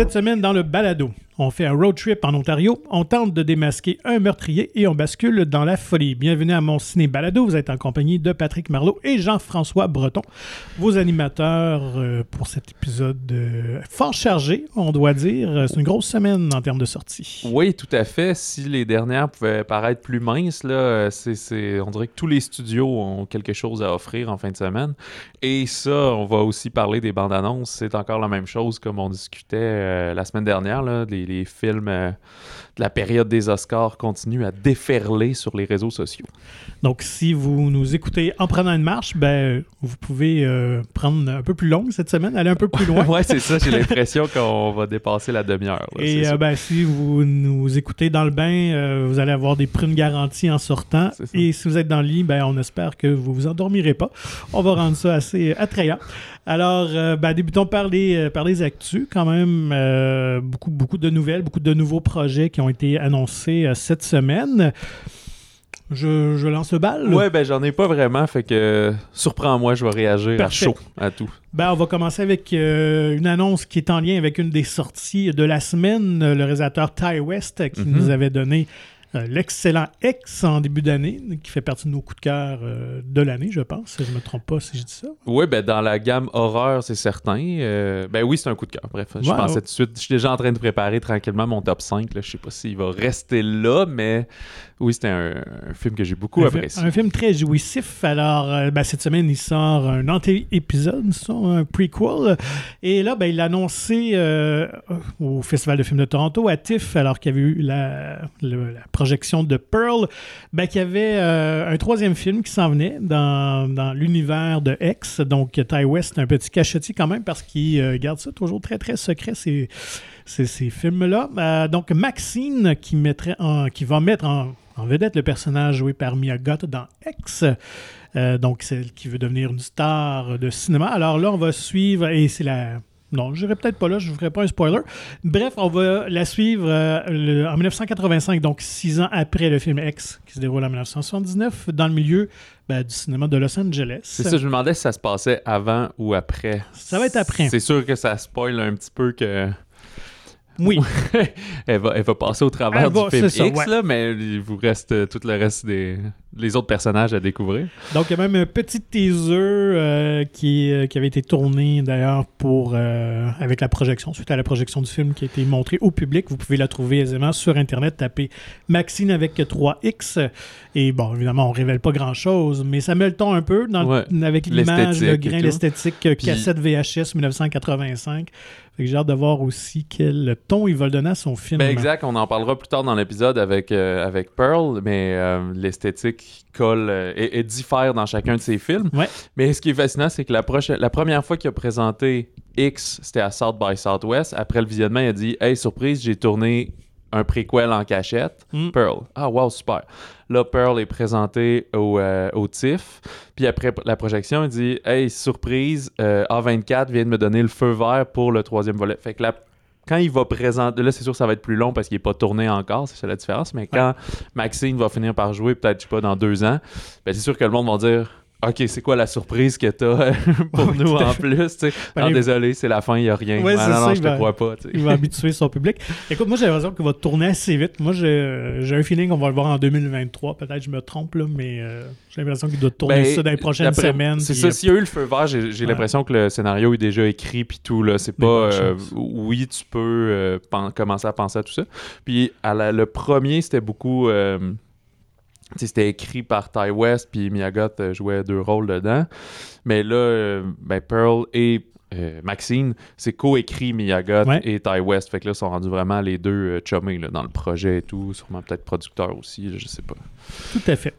Cette semaine, dans le balado, on fait un road trip en Ontario, on tente de démasquer un meurtrier et on bascule dans la folie. Bienvenue à mon ciné balado. Vous êtes en compagnie de Patrick Marlot et Jean-François Breton, vos animateurs euh, pour cet épisode euh, fort chargé, on doit dire. C'est une grosse semaine en termes de sortie. Oui, tout à fait. Si les dernières pouvaient paraître plus minces, là, euh, c'est- on dirait que tous les studios ont quelque chose à offrir en fin de semaine. Et ça, on va aussi parler des bandes annonces. C'est encore la même chose comme on discutait euh, la semaine dernière. Là, les films euh, la période des Oscars continuent à déferler sur les réseaux sociaux. Donc, si vous nous écoutez en prenant une marche, ben, vous pouvez euh, prendre un peu plus longue cette semaine, aller un peu plus loin. ouais, c'est ça. J'ai l'impression qu'on va dépasser la demi-heure. Et euh, ben, si vous nous écoutez dans le bain, euh, vous allez avoir des prunes garanties en sortant. Et si vous êtes dans le lit, ben, on espère que vous vous endormirez pas. On va rendre ça assez attrayant. Alors, ben, débutons par les, par les actus. Quand même, beaucoup, beaucoup de nouvelles, beaucoup de nouveaux projets qui ont été annoncés euh, cette semaine. Je, je lance le bal. Ouais, ben j'en ai pas vraiment, fait que surprends-moi, je vais réagir Parfait. à chaud à tout. Ben, on va commencer avec euh, une annonce qui est en lien avec une des sorties de la semaine. Le réalisateur Ty West qui Mhm. nous avait donné euh, l'excellent X en début d'année, qui fait partie de nos coups de cœur euh, de l'année, je pense. Si je me trompe pas si je dis ça. Oui, ben dans la gamme horreur, c'est certain. Euh, ben oui, c'est un coup de cœur. Bref, je Ouais, pensais ouais. tout de suite. Je suis déjà en train de préparer tranquillement mon top 5. Là. Je sais pas s'il va rester là, mais oui, c'était un, un film que j'ai beaucoup un, apprécié. un film très jouissif. Alors, euh, ben, cette semaine, il sort un anté-épisode, un prequel. Et là, ben, il a annoncé euh, au Festival de films de Toronto, à TIFF, alors qu'il y avait eu la, le- la projection de Pearl, ben, qu'il y avait euh, un troisième film qui s'en venait dans, dans l'univers de X. Donc, Ty West, un petit cachetier quand même, parce qu'il garde ça toujours très, très secret, ces, ces, ces films-là. Euh, donc, Maxine, qui, mettrait en- qui va mettre en, en vedette le personnage joué par Mia Goth dans X. Euh, donc, celle qui veut devenir une star de cinéma. Alors là, on va suivre, et c'est la. Non, je n'irai peut-être pas là, je ne ferai pas un spoiler. Bref, on va la suivre euh, le- en 1985, donc six ans après le film X, qui se déroule en 1979, dans le milieu ben, du cinéma de Los Angeles. C'est ça, je me demandais si ça se passait avant ou après. Ça va être après. C'est sûr que ça spoil un petit peu que Oui, elle va, elle va passer au travers Elle va- du film ça, X, ouais. là, mais il vous reste euh, tout le reste des les autres personnages à découvrir. Donc, il y a même un petit teaser euh, qui, euh, qui avait été tourné d'ailleurs pour euh, avec la projection, suite à la projection du film qui a été montré au public. Vous pouvez la trouver aisément sur Internet, tapez Maxine avec 3X. Et bon, évidemment, on révèle pas grand-chose, mais ça met le ton un peu dans le- Ouais, avec l'image, le l'esthétique grain, l'esthétique cassette VHS 1985. Fait que j'ai hâte de voir aussi quel ton il va le donner à son film. Ben exact, on en parlera plus tard dans l'épisode avec, avec Pearl, mais euh, colle euh, et, et diffère dans chacun de ses films. Ouais. Mais ce qui est fascinant, c'est que la, prochaine, la première fois qu'il a présenté X, c'était à South by Southwest. Après le visionnement, il a dit Hey, surprise, j'ai tourné un préquel en cachette. Mm. Pearl. Ah, wow, super. Là, Pearl est présenté au, euh, au TIFF. Puis après la projection, il dit Hey, surprise, euh, A24 vient de me donner le feu vert pour le troisième volet. Fait que la- quand il va présenter, là, c'est sûr que ça va être plus long parce qu'il n'est pas tourné encore, c'est ça la différence. Mais quand Maxine va finir par jouer, peut-être, je sais pas, dans deux ans, ben, c'est sûr que le monde va dire OK, c'est quoi la surprise que t'as pour Ouais, nous en plus? tu sais? Ben, les- désolé, c'est la fin, il n'y a rien. Ouais, Ah, non, ça, non, il je te va- crois pas. tu sais. Il va habituer son public. Écoute, moi j'ai l'impression qu'il va tourner assez vite. Moi j'ai j'ai un feeling qu'on va le voir en 2023. Peut-être je me trompe là, mais euh, j'ai l'impression qu'il doit tourner Ben, ça dans les prochaines semaines. C'est ça, euh, s'il y a eu le feu vert, j'ai Ouais. l'impression que le scénario est déjà écrit puis tout là, c'est pas euh, oui, tu peux euh, commencer à penser à tout ça. Puis à la- le premier, c'était beaucoup euh, c'était écrit par Ty West puis Miyagot euh, jouait deux rôles dedans. Mais là euh, ben Pearl et euh, Maxine, c'est co-écrit Miyagot Ouais. et Ty West. Fait que là, ils sont rendus vraiment les deux euh, chummés là, dans le projet et tout. Sûrement peut-être producteurs aussi, là, je sais pas. Tout à fait.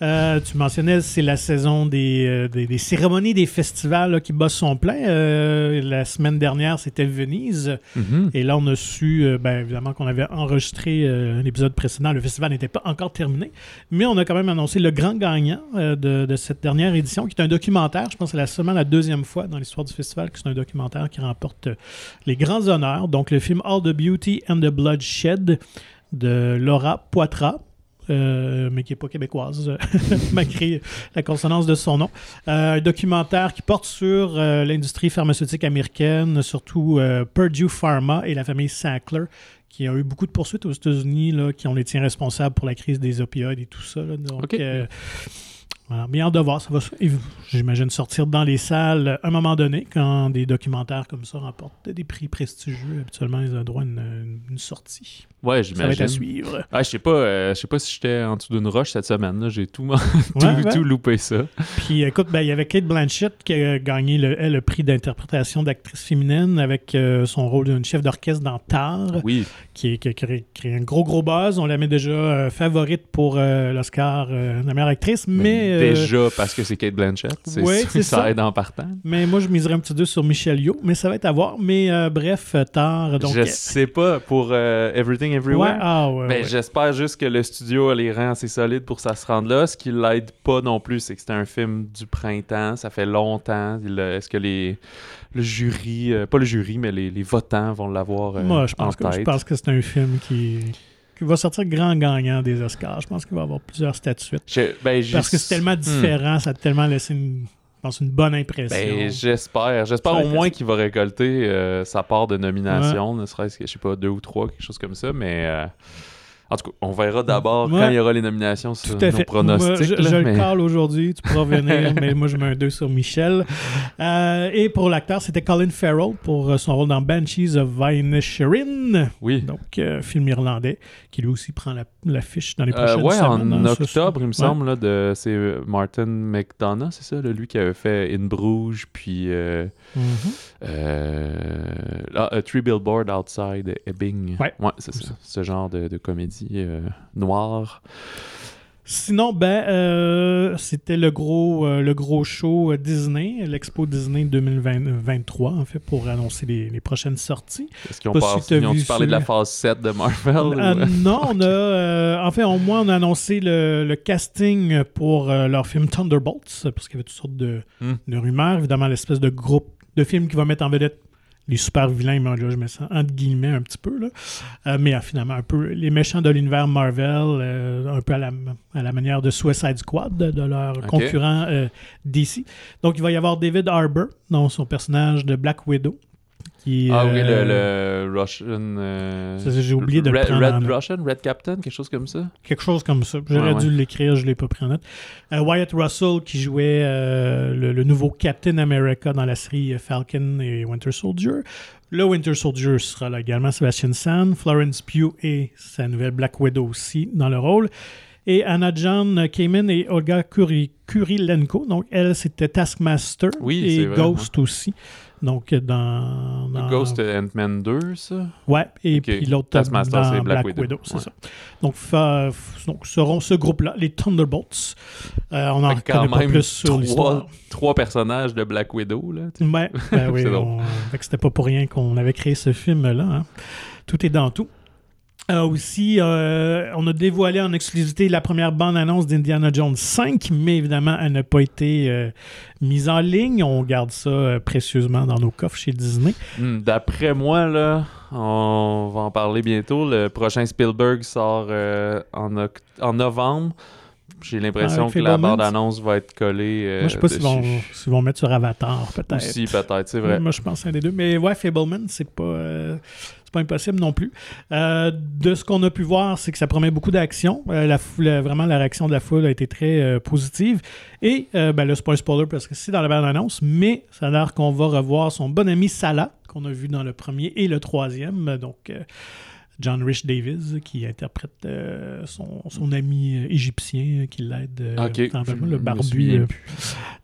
Euh, tu mentionnais, c'est la saison des, euh, des, des cérémonies, des festivals là, qui bossent son plein. Euh, la semaine dernière, c'était Venise. Mhm. Et là, on a su, ben, évidemment, qu'on avait enregistré un épisode précédent. Le festival n'était pas encore terminé. Mais on a quand même annoncé le grand gagnant de, de cette dernière édition, qui est un documentaire. Je pense que c'est la- seulement la deuxième fois dans l'histoire du festival que c'est un documentaire qui remporte les grands honneurs. Donc, le film All the Beauty and the Bloodshed de Laura Poitras. Euh, mais qui n'est pas québécoise, malgré la consonance de son nom. Euh, un documentaire qui porte sur euh, l'industrie pharmaceutique américaine, surtout euh, Purdue Pharma et la famille Sackler, qui a eu beaucoup de poursuites aux États-Unis, qui ont les tiens responsables pour la crise des opioïdes et tout ça. là. Donc. Euh, voilà. Bien hâte de voir. Ça va, j'imagine, sortir dans les salles à un moment donné, quand des documentaires comme ça remportent des prix prestigieux. Habituellement, ils ont droit à une, une sortie. Ouais, Ça va être à j'imagine. suivre. Ah, je sais pas, euh, je sais pas si j'étais en dessous d'une roche cette semaine. J'ai tout, tout, Ouais, ouais. tout loupé ça. Puis écoute, ben, il y avait Kate Blanchett qui a gagné le, prix d'interprétation d'actrice féminine avec euh, son rôle d'une chef d'orchestre dans Tar, Oui, qui, a créé, créé un gros gros buzz. On la met déjà euh, favorite pour euh, l'Oscar euh, de la meilleure actrice, mais, euh, déjà parce que c'est Kate Blanchett. C'est, ouais, ça, ça. aide en partant. mais moi je miserais un petit deux sur Michel Yeoh, mais ça va être à voir. Mais euh, bref, euh, Tar, donc je sais pas pour euh, Everything ouais, Everywhere. ah, ouais, ouais. J'espère juste que le studio a les rangs assez solides pour ça se rendre là. Ce qui l'aide pas non plus, c'est que c'était un film du printemps. Ça fait longtemps. Est-ce que les, le jury, euh, pas le jury, mais les, les votants vont l'avoir euh, Moi, je en pense, que, je pense que c'est un film qui, qui va sortir grand gagnant des Oscars. Je pense qu'il va avoir plusieurs statuettes. Je- ben, Parce que c'est tellement Hmm. différent, ça a tellement laissé une, je pense, une bonne impression. Ben, j'espère. J'espère au moins qu'il va récolter euh, sa part de nomination, ne serait-ce que, je sais pas, deux ou trois, quelque chose comme ça. Mais euh, en tout cas, on verra d'abord Ouais. quand il y aura les nominations sur Tout à nos fait. pronostics. Moi, je là, je le cale aujourd'hui, tu pourras revenir, mais moi je mets un 2 sur Michel. Euh, et pour l'acteur, c'était Colin Farrell pour euh, son rôle dans Banshees of Inisherin, Oui. donc euh, film irlandais, qui lui aussi prend la- l'affiche dans les Euh, prochaines ouais, semaines. en hein, octobre, il me ouais. semble, là, de, c'est euh, Martin McDonough, c'est ça, là, lui qui avait fait In Bruges, puis euh, euh, A Three Billboard Outside Ebbing. Ouais. c'est ça. Ce genre de, de comédie euh, noire. Sinon, ben, euh, c'était le gros, euh, le gros show Disney, l'Expo Disney 2023, en fait, pour annoncer les, les prochaines sorties. Est-ce qu'ils ont, Pas si ont parlé de la phase 7 de Marvel? Euh, ou- non, on a, en fait, au moins, on a annoncé le, le casting pour leur film Thunderbolts, parce qu'il y avait toutes sortes de, Hmm. de rumeurs. Évidemment, l'espèce de groupe de films qui va mettre en vedette les super vilains, mais là, je mets ça entre guillemets un petit peu, là. Euh, mais euh, finalement, un peu les méchants de l'univers Marvel, euh, un peu à la, à la manière de Suicide Squad, de, de leur concurrent euh, DC. Donc, il va y avoir David Harbour, dans son personnage de Black Widow. Qui, Ah oui, euh, le, le Russian. euh, Ça, j'ai oublié de le Red, prendre en Red note. Russian, Red Captain, quelque chose comme ça? Quelque chose comme ça. J'aurais Ouais, ouais. dû l'écrire, je ne l'ai pas pris en note. Euh, Wyatt Russell qui jouait le, le nouveau Captain America dans la série Falcon et Winter Soldier. Le Winter Soldier sera là également Sebastian Stan, Florence Pugh et sa nouvelle Black Widow aussi dans le rôle. Et Anna John Kamen et Olga Kuri- Kurilenko. Donc, elle, c'était Taskmaster Oui, et vrai, Ghost aussi. Donc, dans. dans- Ghost Ant-Man 2, ça? Ouais, et Ok. puis l'autre Taskmaster, c'est Black, Black Widow, Widow. c'est Ouais. ça. Donc, fa- donc seront ce groupe-là, les Thunderbolts. Euh, on en connaît pas plus sur l'histoire. trois, personnages de Black Widow. Là, tu sais. Ouais, ben oui, on- c'était pas pour rien qu'on avait créé ce film-là. hein. Tout est dans tout. Euh, aussi, euh, on a dévoilé en exclusivité la première bande-annonce d'Indiana Jones 5, mais évidemment, elle n'a pas été euh, mise en ligne. On garde ça précieusement dans nos coffres chez Disney. Hmm, D'après moi, là, on va en parler bientôt. Le prochain Spielberg sort en, en novembre. J'ai l'impression Avec que la bande-annonce va être collée. euh, Moi, je sais pas s'ils vont, s'ils vont mettre sur Avatar, peut-être. Aussi, peut-être, c'est vrai. Moi, je pense un des deux. Mais ouais, Fableman, c'est pas, euh, c'est pas impossible non plus. Euh, de ce qu'on a pu voir, c'est que ça promet beaucoup d'action. Euh, la foule- vraiment, la réaction de la foule a été très euh, positive. Et ben pas un spoiler parce que c'est dans la bande-annonce, mais ça a l'air qu'on va revoir son bon ami Salah, qu'on a vu dans le premier et le troisième. Donc, John Rich Davis, qui interprète euh, son, son ami euh, égyptien qui l'aide, euh, Ok, dans le- le barbu.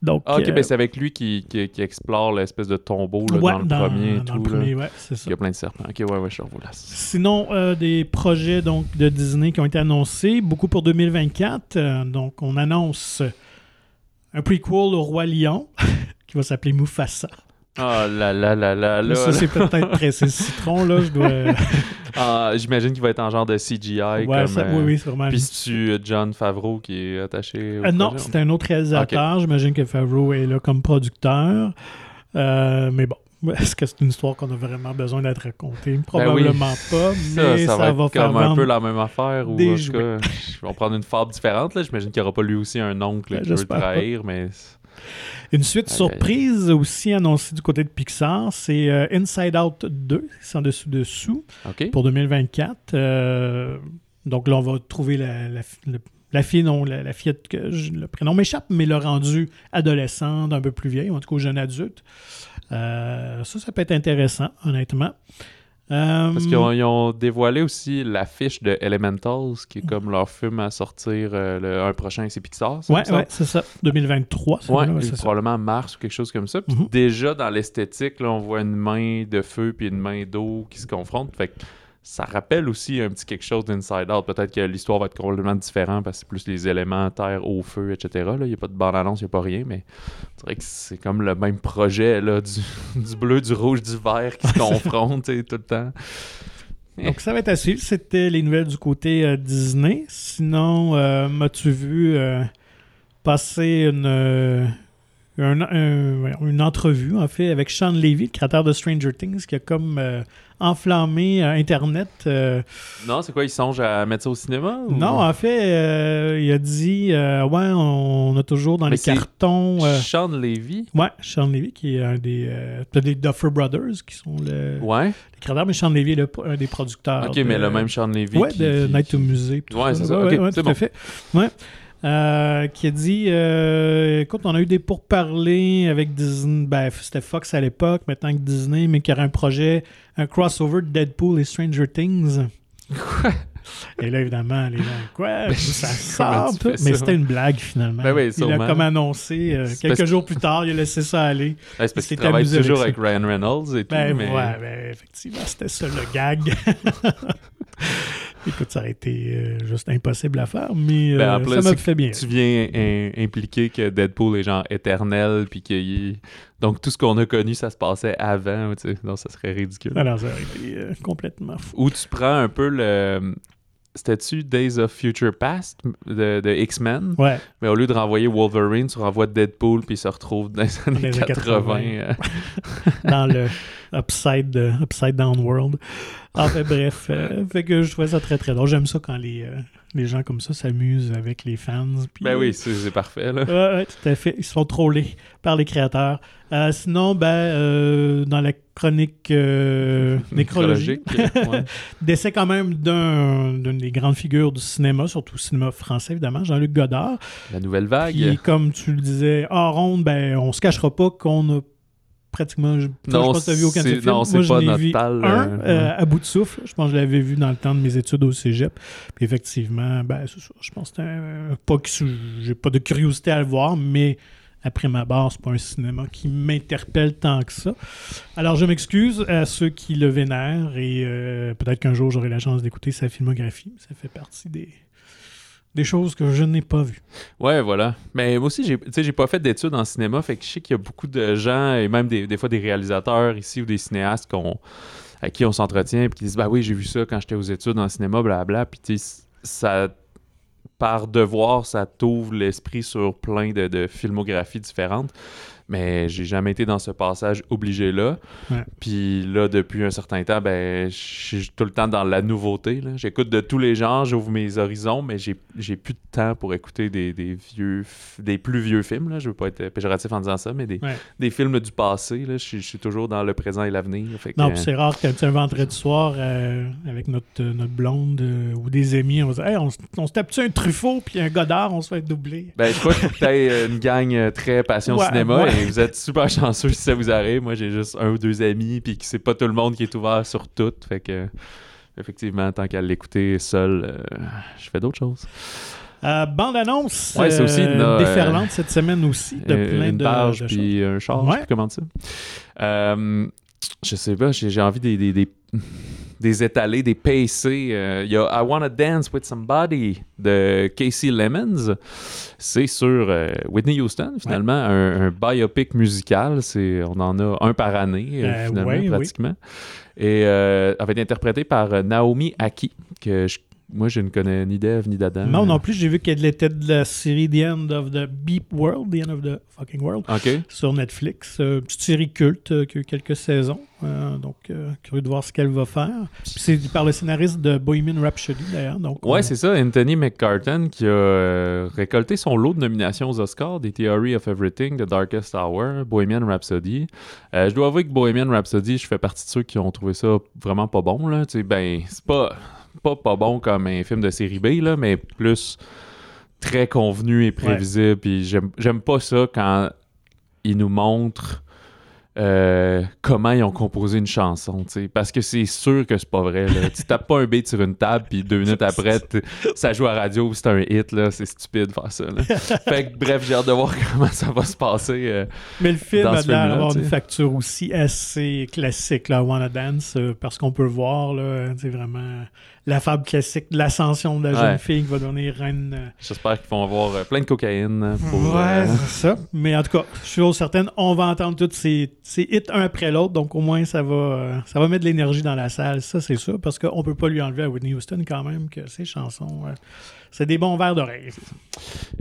Donc, Ah, ok, euh, ben c'est avec lui qui, qui, qui explore l'espèce de tombeau là, ouais, dans le premier et dans tout. le là. premier, ouais, c'est ça. Il y a plein de serpents. Ok, ouais, ouais, je. Sinon, euh, des projets donc, de Disney qui ont été annoncés, beaucoup pour 2024. Euh, donc, on annonce un prequel au Roi Lion qui va s'appeler Mufasa. Ah là là là là là. ça, c'est peut-être pressé citron, là. Je dois. Ah, J'imagine qu'il va être en genre de CGI. ouais, comme, ça- euh, oui, oui, c'est vraiment. Puis c'est-tu euh, John Favreau qui est attaché au Euh, non, c'est un autre réalisateur. J'imagine que Favreau est là comme producteur. Euh, mais bon, Est-ce que c'est une histoire qu'on a vraiment besoin d'être racontée? Probablement pas, Ça, mais ça, ça, va, être faire comme un peu la même affaire. Ou en tout cas, on va prendre une fable différente. là. J'imagine qu'il n'y aura pas lui aussi un oncle Ben, qui veut le pas. trahir, mais. Une suite surprise aussi annoncée du côté de Pixar, c'est euh, Inside Out 2, c'est en dessous dessous, pour 2024. Euh, donc là, on va trouver la, la, le- la fille, non, la, fillette que je- le prénom m'échappe, mais l'a rendue adolescente, un peu plus vieille, ou en tout cas jeune adulte. Euh, ça, ça peut être intéressant, honnêtement. Euh, Parce qu'ils ont, ils ont dévoilé aussi l'affiche de Elementals, qui est comme leur film à sortir euh, le, un prochain, c'est Pixar. ça, Ouais, ouais, c'est ça. 2023. c'est Ouais, ça. probablement mars ou quelque chose comme ça. Puis Mhm. déjà dans l'esthétique, là, on voit une main de feu puis une main d'eau qui se confrontent. Fait que ça rappelle aussi un petit quelque chose d'Inside Out. Peut-être que l'histoire va être complètement différente parce que c'est plus les éléments terre, eau, feu, etc. là. Il n'y a pas de bande-annonce, il n'y a pas rien, mais c'est vrai que c'est comme le même projet là, du, du bleu, du rouge, du vert qui se confrontent tout le temps. Donc, ça va être à suivre. C'était les nouvelles du côté euh, Disney. Sinon, euh, m'as-tu vu euh, passer une, un- un- voyons, une entrevue, en fait, avec Sean Levy, le créateur de Stranger Things, qui a comme euh, enflammé euh, Internet. euh, Non, c'est quoi, ils songent à mettre ça au cinéma? ou- Non, en fait, euh, il a dit Ouais, on a toujours dans Mais les cartons. Sean Levy? Ouais, Sean Levy, qui est un des. des Duffer Brothers, qui sont le, Ouais. mais Sean Levy est le- un des producteurs. Ok, de- mais le même Sean Levy. Ouais, qui- de qui- Night to tout Ouais, ça. c'est ça. Ouais, c'est tout à fait. Ouais. Euh, qui a dit euh, écoute, on a eu des pourparlers avec Disney. Ben, c'était Fox à l'époque, maintenant que Disney, mais qu'il y aurait un projet, un crossover de Deadpool et Stranger Things. Et là, évidemment, les gens, quoi? Ça sort, tout. Mais ça? c'était une blague finalement. Ben oui, il a comme annoncé euh, quelques parce- jours plus tard, il a laissé ça aller. Ouais, c'est parce Il qu'il travaille toujours avec avec, Ryan Reynolds et tout. Ben, mais... ouais, ben, effectivement, c'était ça le gag. Écoute, ça aurait été euh, juste impossible à faire, mais Ben, en euh, plus, ça m'a fait bien. Tu viens in- impliquer que Deadpool est genre éternel, puis qu'il Donc tout ce qu'on a connu, ça se passait avant, tu sais. Non, ça serait ridicule. Alors, ça aurait été euh, complètement fou. Ou tu prends un peu le... C'était-tu Days of Future Past de, de X-Men? Ouais, Mais au lieu de renvoyer Wolverine, tu renvoies Deadpool, puis il se retrouve dans les années Les années 80. 80. euh. dans le Upside, upside Down World. En fait, bref, euh, fait que je trouvais ça très très drôle. J'aime ça quand les, euh, les gens comme ça s'amusent avec les fans. puis, Ben oui, c'est parfait, là. Ouais, ouais, tout à fait. Ils se font troller par les créateurs. Euh, sinon, ben, euh, dans la chronique euh, nécrologique, ouais. décès quand même d'un- d'une des grandes figures du cinéma, surtout cinéma français évidemment, Jean-Luc Godard. La nouvelle vague. Puis comme tu le disais, hors ronde, ben, on se cachera pas qu'on a pratiquement. Je, toi, je Non, pense que tu as vu aucun de ces films. non, c'est je pas notre vu tal, un euh, euh, ouais. à bout de souffle. Je pense que je l'avais vu dans le temps de mes études au cégep. Puis effectivement, ben, ça. Je pense que un- pas que j'ai pas de curiosité à le voir, mais après ma barre, c'est pas un cinéma qui m'interpelle tant que ça. Alors, je m'excuse à ceux qui le vénèrent et euh, peut-être qu'un jour j'aurai la chance d'écouter sa filmographie. Ça fait partie des, des choses que je n'ai pas vues. Ouais, voilà. Mais moi aussi, j'ai, pas fait d'études en cinéma, fait que je sais qu'il y a beaucoup de gens, et même des, des fois des réalisateurs ici ou des cinéastes à qui on s'entretient, puis qui disent Bah oui, j'ai vu ça quand j'étais aux études en cinéma, blablabla. Puis tu sais, ça, par devoir, ça t'ouvre l'esprit sur plein de, de filmographies différentes. Mais j'ai jamais été dans ce passage obligé-là. Ouais. Puis là, depuis un certain temps, ben, je suis tout le temps dans la nouveauté. J'écoute de tous les genres, j'ouvre mes horizons, mais j'ai plus de temps pour écouter des, des vieux, des plus vieux films. Là. Je veux pas être péjoratif en disant ça, mais des, Ouais. des films du passé. Là. Je, suis- je suis toujours dans le présent et l'avenir. Non, euh, c'est rare que tu sais, un vendredi soir euh, avec notre, euh, notre blonde euh, ou des amis, on va dire hey, on, se- on se tape-tu un Truffaut puis un Godard, on se fait doubler? Ben, je crois que t'as une gang euh, très passion Ouais, cinéma ouais. vous êtes super chanceux si ça vous arrive. Moi, j'ai juste un ou deux amis, puis que c'est pas tout le monde qui est ouvert sur tout. Fait que, effectivement, tant qu'à l'écouter seul, euh, je fais d'autres choses. Euh, bande-annonce Ouais, c'est aussi une, euh, euh, déferlante cette semaine aussi, de plein une de, barge, de choses. puis un char, je Ouais. comment ça. Je sais pas, j'ai j'ai envie des, des, des, des étalés, des PC. Euh, Il y a I Wanna Dance with Somebody de Casey Lemons. C'est sur euh, Whitney Houston, finalement, un, un biopic musical. C'est, on en a un par année, euh, finalement, ouais, oui. pratiquement. Et elle va être interprétée par Naomi Aki, que je moi, je ne connais ni d'Eve ni d'Adam. Non, non plus, j'ai vu qu'elle était de la série The End of the Beep World, The End of the Fucking World, OK. sur Netflix. Euh, petite série culte euh, qui a eu quelques saisons. Euh, donc, euh, curieux de voir ce qu'elle va faire. C'est par le scénariste de Bohemian Rhapsody, d'ailleurs. Donc, Ouais, c'est ça. Anthony McCartan qui a récolté son lot de nominations aux Oscars, des Theory of Everything, The Darkest Hour, Bohemian Rhapsody. Je dois avouer que Bohemian Rhapsody, je fais partie de ceux qui ont trouvé ça vraiment pas bon. Là. Tu sais, ben, c'est pas, pas pas bon comme un film de série B, là, mais plus très convenu et prévisible. Puis j'aime pas ça quand ils nous montrent euh, comment ils ont composé une chanson, parce que c'est sûr que c'est pas vrai. Là. tu tapes pas un beat sur une table, puis deux minutes après, ça joue à la radio, c'est un hit, là. C'est stupide de faire ça. là. fait que, bref, j'ai hâte de voir comment ça va se passer. euh. Mais le film a l'air d'avoir une facture aussi assez classique, là, Wanna Dance, euh, parce qu'on peut voir, là, c'est vraiment la fable classique de l'ascension de la jeune Ouais. fille qui va devenir reine. euh, J'espère qu'ils vont avoir euh, plein de cocaïne euh, pour. ouais, euh, c'est ça. Mais en tout cas, je suis certaine, on va entendre tous ces, ces hits un après l'autre, donc au moins ça va, ça va mettre de l'énergie dans la salle, ça c'est sûr, parce qu'on peut pas lui enlever à Whitney Houston quand même que ses chansons, c'est des bons vers d'oreille.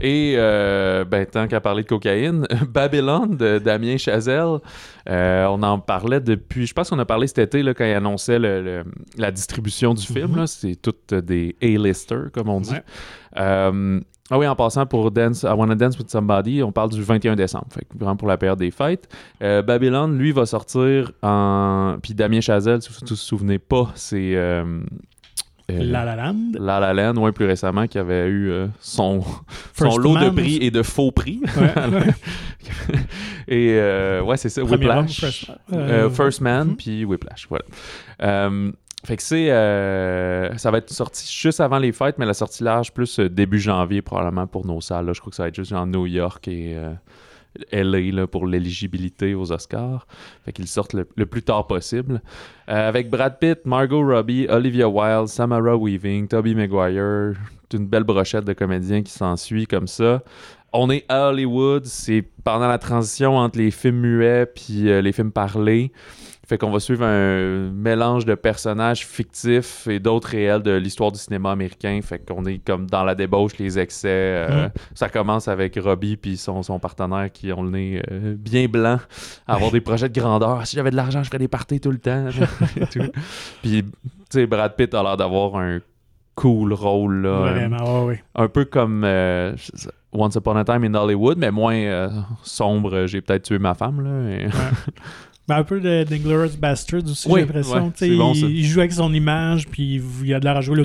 Et, euh, ben, tant qu'à parler de cocaïne, Babylone de Damien Chazelle, euh, on en parlait depuis, je pense qu'on a parlé cet été là, quand il annonçait le- le- la distribution du film. Là. C'est toutes des A-listers, comme on dit. Ouais. Euh, ah oui, en passant pour Dance, I Wanna Dance with Somebody, on parle du 21 décembre, fait vraiment pour la période des fêtes. Euh, Babylone, lui, va sortir en. Puis Damien Chazelle, si vous vous souvenez pas, c'est. euh, euh, La La Land. La La Land, ouais, plus récemment, qui avait eu euh, son, son lot de prix et de faux prix. Ouais. et euh, ouais, c'est ça, Premier homme, Whiplash. First Man. Euh, First Man, mhm. puis Whiplash, voilà. Fait que c'est... ça va être sorti juste avant les fêtes, mais la sortie large plus début janvier probablement pour nos salles. là. Je crois que ça va être juste en New York et LA là, pour l'éligibilité aux Oscars. Fait qu'ils sortent le, plus tard possible. Euh, avec Brad Pitt, Margot Robbie, Olivia Wilde, Samara Weaving, Tobey Maguire, une belle brochette de comédiens qui s'ensuit comme ça. On est à Hollywood, c'est pendant la transition entre les films muets puis euh, les films parlés. Fait qu'on va suivre un mélange de personnages fictifs et d'autres réels de l'histoire du cinéma américain. Fait qu'on est comme dans la débauche, les excès. euh, Mm. Ça commence avec Robbie puis son, son partenaire qui ont le nez euh, bien blanc, à avoir des projets de grandeur. Si j'avais de l'argent, je ferais des parties tout le temps. et tout. Puis, tu sais, Brad Pitt a l'air d'avoir un cool rôle. Là, un- Vraiment, ouais, ouais. un peu comme euh, Once Upon a Time in Hollywood, mais moins sombre. J'ai peut-être tué ma femme. Là, et- Ben, un peu de d'Inglourious Bastards aussi, Oui, j'ai l'impression. ouais, bon, il, joue avec son image, puis il a de l'air à jouer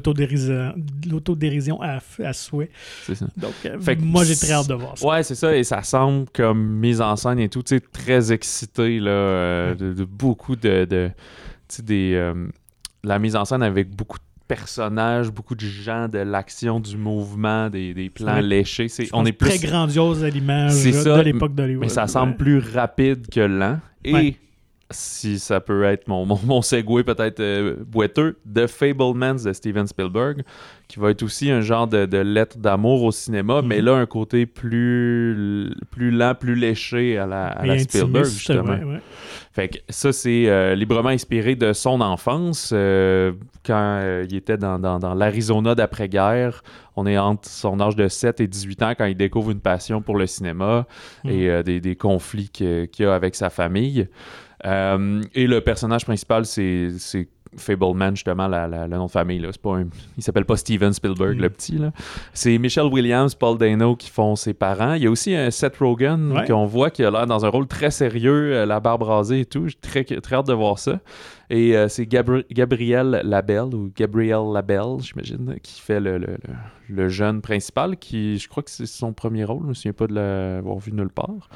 l'autodérision à, à souhait. c'est ça. Donc, euh, Fait moi, j'ai très hâte de voir ça. Ouais, c'est ça. Et ça semble comme mise en scène et tout, tu sais, très excité, là, euh, de, de beaucoup de. de tu sais, des. euh, la mise en scène avec beaucoup de personnages, beaucoup de gens, de l'action, du mouvement, des, des plans léchés. C'est, on est plus. très grandiose à l'image de l'époque d'Hollywood. Mais ça semble Ouais. plus rapide que lent. Et Ouais. Si ça peut être mon, mon, mon segue peut-être euh, boiteux, The Fablemans de Steven Spielberg, qui va être aussi un genre de, de lettre d'amour au cinéma, Mhm. mais là, un côté plus, plus lent, plus léché à la, à la Spielberg, intimiste, justement. ouais, ouais. Fait que ça, c'est euh, librement inspiré de son enfance, euh, quand il était dans, dans, dans l'Arizona d'après-guerre. On est entre son âge de 7 et 18 ans quand il découvre une passion pour le cinéma Mhm. et des, des conflits qu'il a avec sa famille. Euh, et le personnage principal, c'est Fableman, justement, la- la- le nom de famille. Là. Pas un- il s'appelle pas Steven Spielberg, Mm. le petit. là. C'est Michelle Williams, Paul Dano qui font ses parents. Il y a aussi un Seth Rogen Ouais. qu'on voit qui a l'air dans un rôle très sérieux, euh, la barbe rasée et tout. J'ai très, très hâte de voir ça. Et euh, c'est Gabri- Gabriel Labelle, ou Gabriel Labelle, j'imagine, qui fait le, le- le- le jeune principal, qui, je crois que c'est son premier rôle. Je me souviens pas de l'avoir vu nulle part.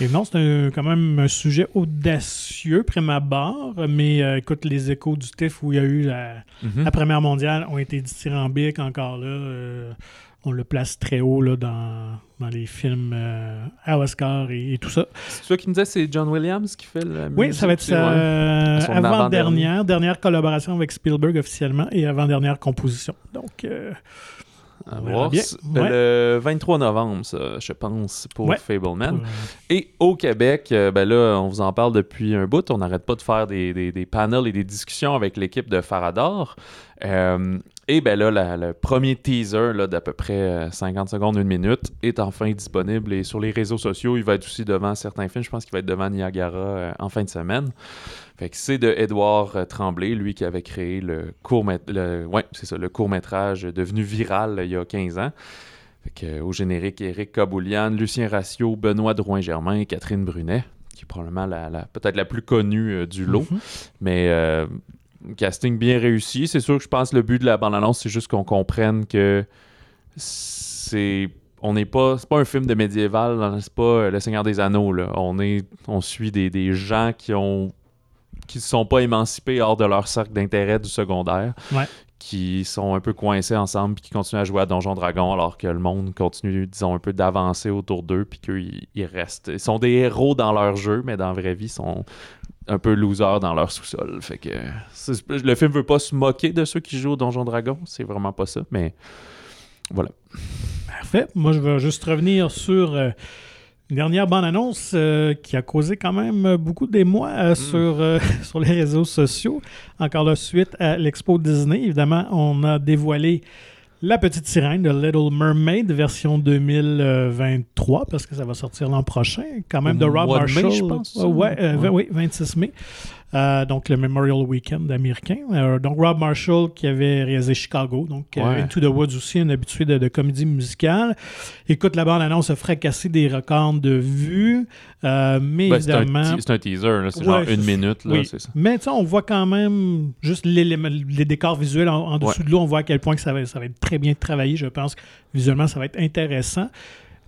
Et non, c'est quand même un sujet audacieux, près ma barre, mais euh, écoute, les échos du TIFF où il y a eu la, Mhm. la Première mondiale ont été dithyrambiques encore là. euh, on le place très haut là, dans, dans les films euh, à Oscar et, et tout ça. C'est toi qui me disais c'est John Williams qui fait la Oui, ça va être musique, sa euh, avant-dernière, dernière collaboration avec Spielberg officiellement et avant-dernière composition. Donc, euh, À voir. bien. Ouais. Le 23 novembre, ça, je pense, pour Ouais. Fableman. Et au Québec, ben là, on vous en parle depuis un bout. On n'arrête pas de faire des, des, des panels et des discussions avec l'équipe de Farador. Euh, et ben là, la- le premier teaser d'à peu près euh, 50 secondes, une minute est enfin disponible et sur les réseaux sociaux, il va être aussi devant certains films. Je pense qu'il va être devant Niagara euh, en fin de semaine. Fait que c'est de Édouard euh, Tremblay, lui qui avait créé le court le, ouais, c'est ça, le court métrage devenu viral euh, il y a 15 ans. Fait que, euh, au générique, Éric Caboulian, Lucien Ratio, Benoît Drouin-Germain et Catherine Brunet, qui est probablement la, la- peut-être la plus connue euh, du lot. Mhm. Mais euh, casting bien réussi. C'est sûr que je pense que le but de la bande-annonce, c'est juste qu'on comprenne que c'est. On n'est pas. C'est pas un film de médiéval, c'est pas euh, Le Seigneur des Anneaux. Là. On, est, on suit des, des gens qui ont qui ne sont pas émancipés hors de leur cercle d'intérêt du secondaire. Ouais. Qui sont un peu coincés ensemble puis qui continuent à jouer à Donjon Dragon alors que le monde continue, disons, un peu d'avancer autour d'eux puis qu'eux, ils, ils restent. Ils sont des héros dans leur jeu, mais dans la vraie vie, ils sont un peu losers dans leur sous-sol. Fait que le film veut pas se moquer de ceux qui jouent au Donjon Dragon, c'est vraiment pas ça, mais voilà. Parfait. Moi, je vais juste revenir sur euh, une dernière bande-annonce euh, qui a causé quand même beaucoup d'émoi euh, sur, euh, sur les réseaux sociaux. Encore la suite à l'Expo Disney. Évidemment, on a dévoilé La Petite Sirène de Little Mermaid, version 2023, parce que ça va sortir l'an prochain. Quand même de Rob mai, Marshall. je pense. Euh, ouais, euh, Ouais. oui, 26 mai. Euh, donc le Memorial Weekend américain. Euh, donc Rob Marshall qui avait réalisé Chicago, donc euh, Ouais. Into the Woods aussi, un habitué de, de comédie musicale. Écoute, la bande-annonce a fracassé des records de vues, euh, mais Ben, c'est, un évidemment... c'est un teaser, c'est Ouais, genre une minute, là, Oui. ça. Mais on voit quand même juste les décors visuels en, en dessous de l'eau. On voit à quel point que ça, va, ça va être très bien travaillé. Je pense visuellement, ça va être intéressant.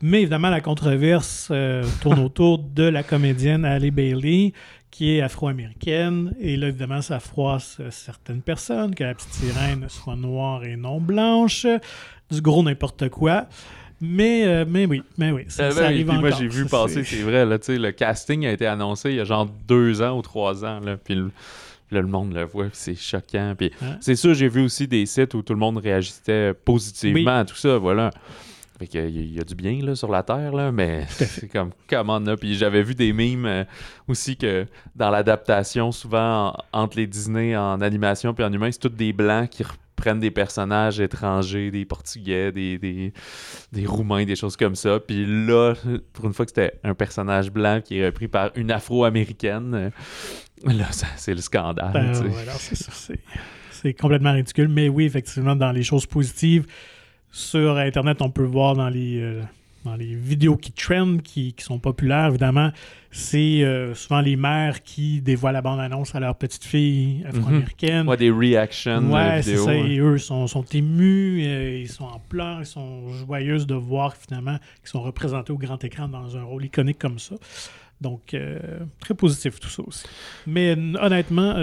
Mais évidemment, la controverse euh, tourne autour de la comédienne Halle Bailey, qui est afro-américaine. Et là, évidemment, ça froisse euh, certaines personnes, que la petite sirène soit noire et non blanche. Du gros n'importe quoi. Mais, euh, mais oui, mais oui, ça, Euh, ça ben, arrive puis moi, j'ai vu Ça, passer, c'est- vrai, là, le casting a été annoncé il y a genre deux ans ou trois ans, là, puis le, là, le monde le voit, c'est choquant. Puis Hein? c'est sûr, j'ai vu aussi des sites où tout le monde réagissait positivement à tout ça, voilà. Fait a- il y, a du bien là, sur la Terre, là, mais c'est comme, comment là? Puis j'avais vu des mimes euh, aussi que dans l'adaptation, souvent en- entre les Disney en animation puis en humain, c'est tous des blancs qui reprennent des personnages étrangers, des Portugais, des, des, des Roumains, des choses comme ça. Puis là, pour une fois que c'était un personnage blanc qui est repris par une Afro-Américaine, euh, là, c'est le scandale. Ben, ouais, C'est complètement ridicule. Mais oui, effectivement, dans les choses positives, sur Internet, on peut voir dans les, euh, dans les vidéos qui trendent, qui, qui sont populaires, évidemment, c'est euh, souvent les mères qui dévoient la bande-annonce à leur petite fille afro-américaine. Ouais, des reactions Ouais, c'est ça. Et eux sont, sont émus, euh, ils sont en pleurs, ils sont joyeuses de voir finalement qu'ils sont représentés au grand écran dans un rôle iconique comme ça. Donc, très positif tout ça aussi. Mais honnêtement,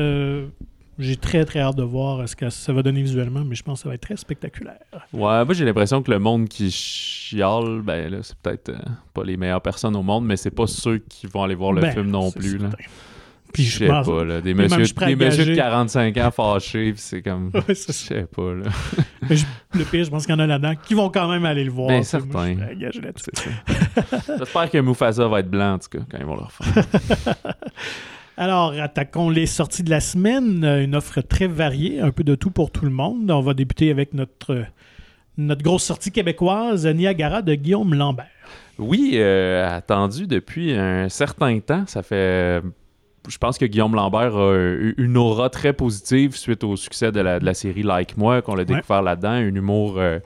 j'ai très très hâte de voir ce que ça va donner visuellement, mais je pense que ça va être très spectaculaire. Ouais, moi j'ai l'impression que le monde qui chiale, ben là, c'est peut-être euh, pas les meilleures personnes au monde, mais c'est pas ceux qui vont aller voir le Ben, film non plus. Là. Puis je sais pas, là, des messieurs, des messieurs de gager- 45 ans fâchés, puis c'est comme. Ouais, Je sais pas, là. Mais je- le pire, je pense qu'il y en a là-dedans qui vont quand même aller le voir. Suis certain. J'espère que Mufasa va être blanc, en tout cas, quand ils vont le refaire. Alors, attaquons les sorties de la semaine. Euh, Une offre très variée, un peu de tout pour tout le monde. On va débuter avec notre, notre grosse sortie québécoise, Niagara de Guillaume Lambert. Oui, euh, attendu depuis un certain temps. Ça fait. Je pense que Guillaume Lambert a eu une aura très positive suite au succès de la, de la série Like Moi, qu'on l'a découvert là-dedans. Un humour. euh,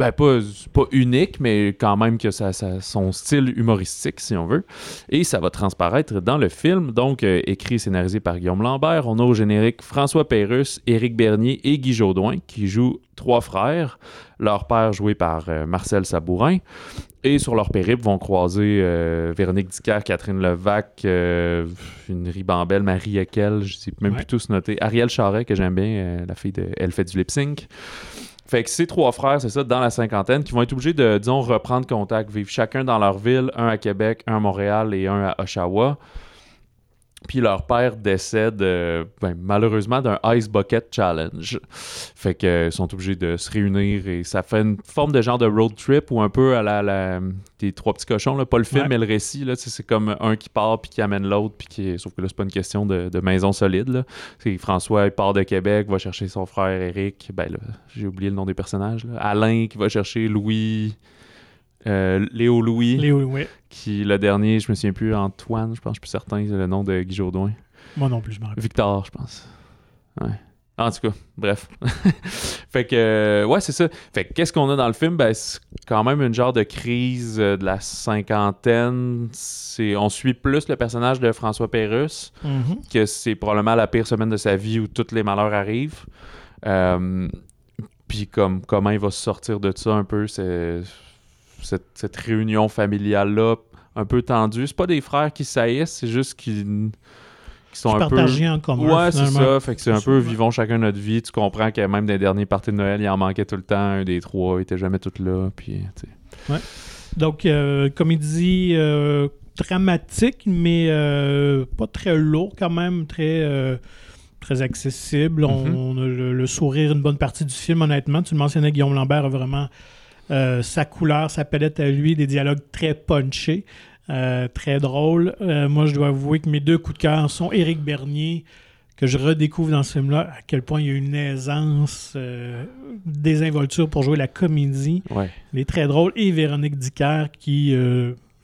ben, pas, pas unique, mais quand même que ça, ça- son style humoristique, si on veut. Et ça va transparaître dans le film, donc euh, écrit et scénarisé par Guillaume Lambert. On a au générique François Pérusse, Éric Bernier et Guy Jodoin, qui jouent trois frères. Leur père joué par euh, Marcel Sabourin. Et sur leur périple vont croiser euh, Véronique Dicker, Catherine Levac, euh, une ribambelle, Marie Ekel, je sais même Ouais. plus tous noter. Ariel Charret, que j'aime bien, la fille de Elle fait du lip sync. Fait que ces trois frères, c'est ça, dans la cinquantaine, qui vont être obligés de, disons, reprendre contact, vivre chacun dans leur ville, un à Québec, un à Montréal et un à Oshawa. Puis leur père décède euh, ben, malheureusement d'un Ice Bucket Challenge. Fait que ils sont obligés de se réunir et ça fait une forme de genre de road trip ou un peu à la, la- des trois petits cochons, là. pas le film Ouais. mais le récit. Là, c'est comme un qui part puis qui amène l'autre. Puis qui... Sauf que là, c'est pas une question de, de maison solide. Là. François il part de Québec, va chercher son frère Eric. Ben là, j'ai oublié le nom des personnages. là. Alain qui va chercher Louis. Euh, Léo Louis. Léo, ouais. Qui, le dernier, je me souviens plus, Antoine, je pense, je suis plus certain, c'est le nom de Guy Jourdouin. Moi non plus, je m'en rappelle. Victor, je pense. Ouais. En tout cas, bref. fait que, euh, ouais, c'est ça. Fait que, qu'est-ce qu'on a dans le film? Ben, c'est quand même une genre de crise euh, de la cinquantaine. C'est, on suit plus le personnage de François Pérusse, Mhm. que c'est probablement la pire semaine de sa vie où tous les malheurs arrivent. Euh, Puis comme, comment il va se sortir de ça un peu, c'est, cette, cette réunion familiale-là, un peu tendue. C'est pas des frères qui saillissent, c'est juste qu'ils qui sont un peu... En commun. Ouais, c'est ça. Fait que c'est un peu vivons chacun notre vie. Tu comprends que même les derniers parties de Noël, il en manquait tout le temps. Un des trois, il était jamais tout là. Puis. Donc, euh, comédie euh, dramatique, mais euh, pas très lourd quand même, très, très accessible. On, Mhm. on a le, le sourire une bonne partie du film, honnêtement. Tu le mentionnais, Guillaume Lambert a vraiment euh, sa couleur, sa palette à lui, des dialogues très punchés, euh, très drôles. Euh, moi, je dois avouer que mes deux coups de cœur sont Éric Bernier, que je redécouvre dans ce film-là, à quel point il y a une aisance, désinvolture pour jouer la comédie. Ouais. Elle est très drôle. Et Véronique Dicker qui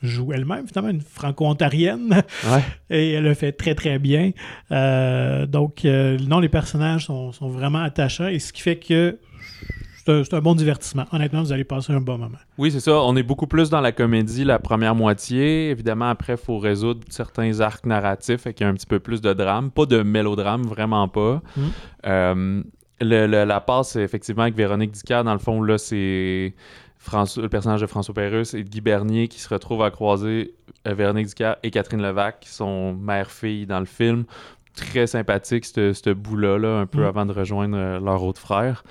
joue elle-même, finalement, une franco-ontarienne. Ouais. Et elle le fait très, très bien. Euh, donc, euh, non, les personnages sont, sont vraiment attachants. Et ce qui fait que un, c'est un bon divertissement. Honnêtement, vous allez passer un bon moment. Oui, c'est ça. On est beaucoup plus dans la comédie la première moitié. Évidemment, après, il faut résoudre certains arcs narratifs. Fait qu'il y a un petit peu plus de drame. Pas de mélodrame, vraiment pas. Mm. Euh, le- le- la passe, effectivement, avec Véronique Dicker, dans le fond, là, c'est le personnage de François Pérusse et de Guy Bernier qui se retrouvent à croiser euh, Véronique Dicker et Catherine Levac, qui sont mère-fille dans le film. Très sympathique, ce ce bout-là, là, un peu Mm. avant de rejoindre euh, leur autre frère.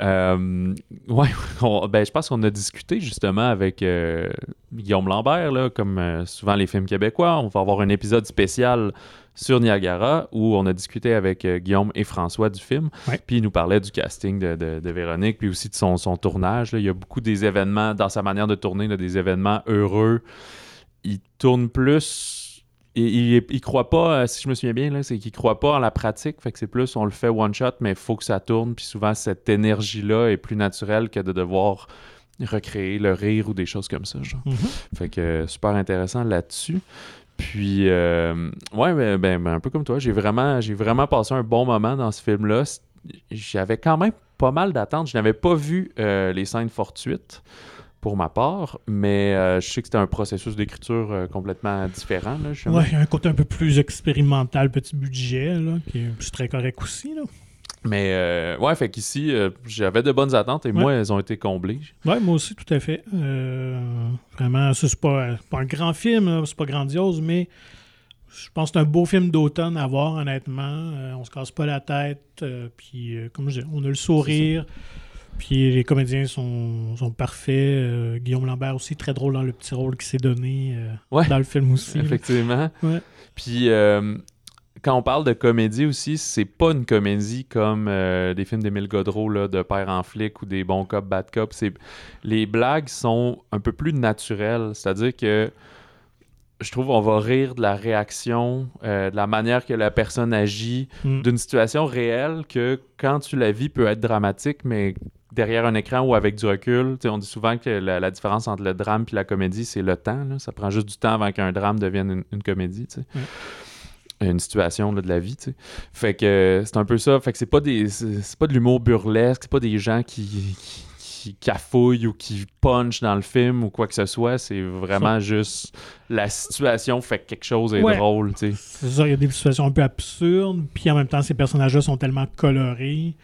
Euh, ouais, on- ben, je pense qu'on a discuté justement avec euh, Guillaume Lambert, là, comme euh, souvent les films québécois. On va avoir un épisode spécial sur Niagara où on a discuté avec Guillaume et François du film. Ouais. Puis il nous parlait du casting de, de- de Véronique, puis aussi de son, son tournage. là. Il y a beaucoup des événements, dans sa manière de tourner, là, des événements heureux. Il tourne plus. Il, il, il croit pas, euh, si je me souviens bien, là, c'est qu'il croit pas en la pratique. Fait que c'est plus, on le fait one shot, mais il faut que ça tourne. Puis souvent, cette énergie-là est plus naturelle que de devoir recréer le rire ou des choses comme ça. Genre. Mhm. Fait que euh, super intéressant là-dessus. Puis, euh, ouais, ben, ben, ben, un peu comme toi, j'ai vraiment, j'ai vraiment passé un bon moment dans ce film-là. J'avais quand même pas mal d'attentes. Je n'avais pas vu euh, les scènes fortuites pour ma part, mais euh, je sais que c'était un processus d'écriture euh, complètement différent. Là. Ouais, il y a un côté un peu plus expérimental, petit budget, là, qui est c'est très correct aussi. Là. Mais euh, ouais, fait qu'ici, euh, j'avais de bonnes attentes et Ouais. moi, elles ont été comblées. Ouais, moi aussi, tout à fait. Vraiment, c'est pas, pas un grand film, c'est pas grandiose, mais je pense que c'est un beau film d'automne à voir, honnêtement. On se casse pas la tête, puis comme je dis, on a le sourire, puis les comédiens sont, sont parfaits. Euh, Guillaume Lambert aussi, très drôle dans le petit rôle qu'il s'est donné euh, Ouais. dans le film aussi. Effectivement. Ouais. Puis euh, quand on parle de comédie aussi, c'est pas une comédie comme des films d'Émile Godreau là, de père en flic ou des bons cops, bad cops. Les blagues sont un peu plus naturelles. C'est-à-dire que je trouve on va rire de la réaction, euh, de la manière que la personne agit, Mm. d'une situation réelle que quand tu la vis peut être dramatique, mais derrière un écran ou avec du recul, on dit souvent que la, la différence entre le drame et la comédie, c'est le temps. là. Ça prend juste du temps avant qu'un drame devienne une, une comédie. Une situation là, de la vie. Fait que euh, c'est un peu ça. Fait que c'est pas des. C'est pas de l'humour burlesque, c'est pas des gens qui. qui qui cafouillent ou qui punch dans le film ou quoi que ce soit, c'est vraiment juste la situation fait que quelque chose est Ouais. drôle, tu sais. C'est ça, il y a des situations un peu absurdes, puis en même temps, ces personnages-là sont tellement colorés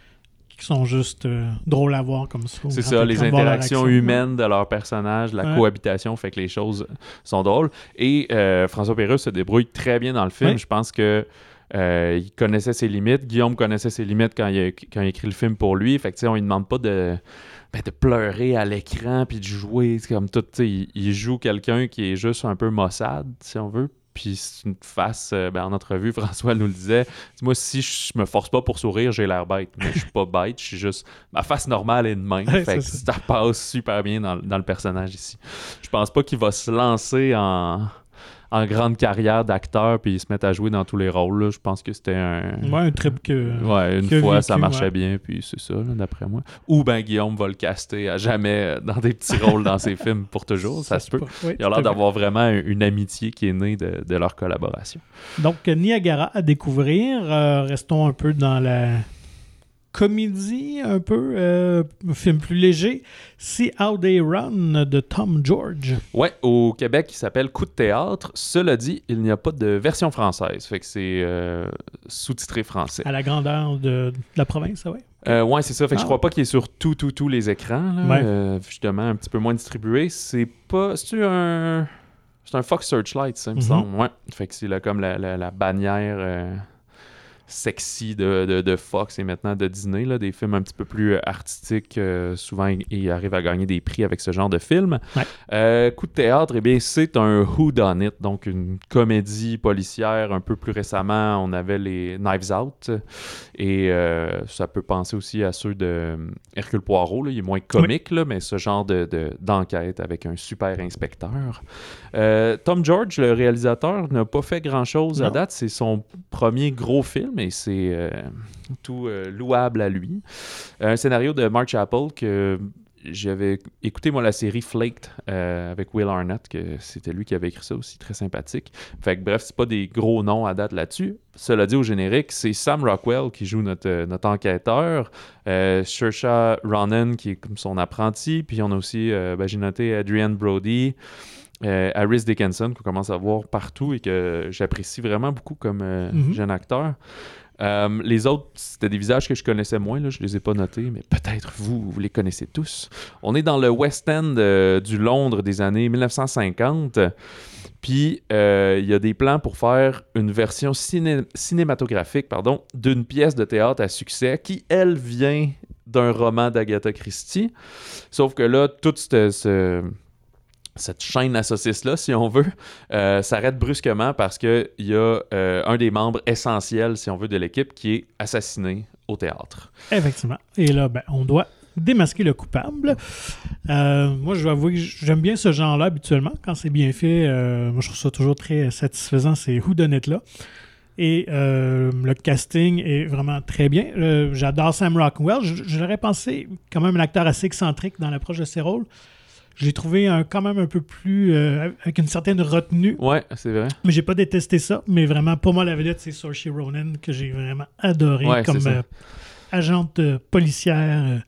qu'ils sont juste euh, drôles à voir comme ça. C'est ça, les interactions action. humaines de leurs personnages, la Ouais. cohabitation fait que les choses sont drôles. Et euh, François Pérusse se débrouille très bien dans le film. Ouais. Je pense que euh, il connaissait ses limites. Guillaume connaissait ses limites quand il a, quand il a écrit le film pour lui. Fait que, tu sais, on lui demande pas de, ben, de pleurer à l'écran puis de jouer c'est comme tout. Il, il joue quelqu'un qui est juste un peu maussade, si on veut. Puis c'est une face, euh, ben, en entrevue, François nous le disait, moi, si je me force pas pour sourire, j'ai l'air bête, mais je suis pas bête, je suis juste, ma face normale est de même, Ouais, fait que c'est ça passe super bien dans, dans le personnage ici. Je pense pas qu'il va se lancer en en grande carrière d'acteur puis se mettre à jouer dans tous les rôles. là. Je pense que c'était un. Ouais, un trip que. Ouais, une que fois, vécu, ça marchait ouais. bien, puis c'est ça, d'après moi. Ou ben Guillaume va le caster à jamais euh, dans des petits rôles dans ses films pour toujours, ça, se peut. Il a l'air d'avoir vraiment une amitié qui est née de, de leur collaboration. Donc, Niagara à découvrir. Euh, restons un peu dans la comédie, un peu, euh, un film plus léger. See How They Run de Tom George. Ouais, au Québec, il s'appelle Coup de théâtre. Cela dit, il n'y a pas de version française, fait que c'est euh, sous-titré français. À la grandeur de, de la province, ah ouais? Euh, ouais, c'est ça. Fait que je Ah. crois pas qu'il est sur tout, tout, tous les écrans. là. Ouais. Euh, justement, un petit peu moins distribué. C'est pas. C'est un. C'est un Fox Searchlight, ça, il me Mhm. semble. Ouais. Fait que c'est comme la, la- la bannière sexy de, de- de Fox et maintenant de Disney. Là, des films un petit peu plus euh, artistiques. euh, souvent, ils, arrivent à gagner des prix avec ce genre de film. Ouais. Euh, coup de théâtre, eh bien, c'est un Who Done It, donc une comédie policière. Un peu plus récemment, on avait les Knives Out. Et euh, ça peut penser aussi à ceux de Hercule Poirot. là. Il est moins comique, là, mais ce genre de, de- d'enquête avec un super inspecteur. Tom George, le réalisateur, n'a pas fait grand-chose à date. C'est son premier gros film et c'est euh, tout euh, louable à lui. Un scénario de Mark Chappell que j'avais écouté moi la série Flaked euh, avec Will Arnett que c'était lui qui avait écrit ça aussi très sympathique fait que bref c'est pas des gros noms à date là-dessus cela dit au générique c'est Sam Rockwell qui joue notre, enquêteur euh, Ronan qui est comme son apprenti puis on a aussi ben, j'ai noté Adrian Brody euh, Harris Dickinson qu'on commence à voir partout et que j'apprécie vraiment beaucoup comme euh, Mhm. jeune acteur euh, les autres, c'était des visages que je connaissais moins, là, je les ai pas notés, mais peut-être vous, vous les connaissez tous. On est dans le West End du Londres des années 1950. Puis il y a des plans pour faire une version ciné- cinématographique pardon, d'une pièce de théâtre à succès qui, elle, vient d'un roman d'Agatha Christie. Sauf que là, toute cette, ce- cette chaîne à saucisses-là, si on veut, euh, s'arrête brusquement parce qu'il y a euh, un des membres essentiels, si on veut, de l'équipe qui est assassiné au théâtre. Effectivement. Et là, ben, on doit démasquer le coupable. Euh, moi, je dois avouer que j'aime bien ce genre-là habituellement. Quand c'est bien fait, moi, je trouve ça toujours très satisfaisant, ces whodunit-là. Et le casting est vraiment très bien. J'adore Sam Rockwell. Je l'aurais pensé quand même un acteur assez excentrique dans l'approche de ses rôles. Je l'ai trouvé un- quand même un peu plus euh, avec une certaine retenue, Ouais, c'est vrai. mais j'ai pas détesté ça. Mais vraiment, pour moi, la vedette, c'est Saoirse Ronan que j'ai vraiment adoré Ouais, comme euh, agente euh, policière,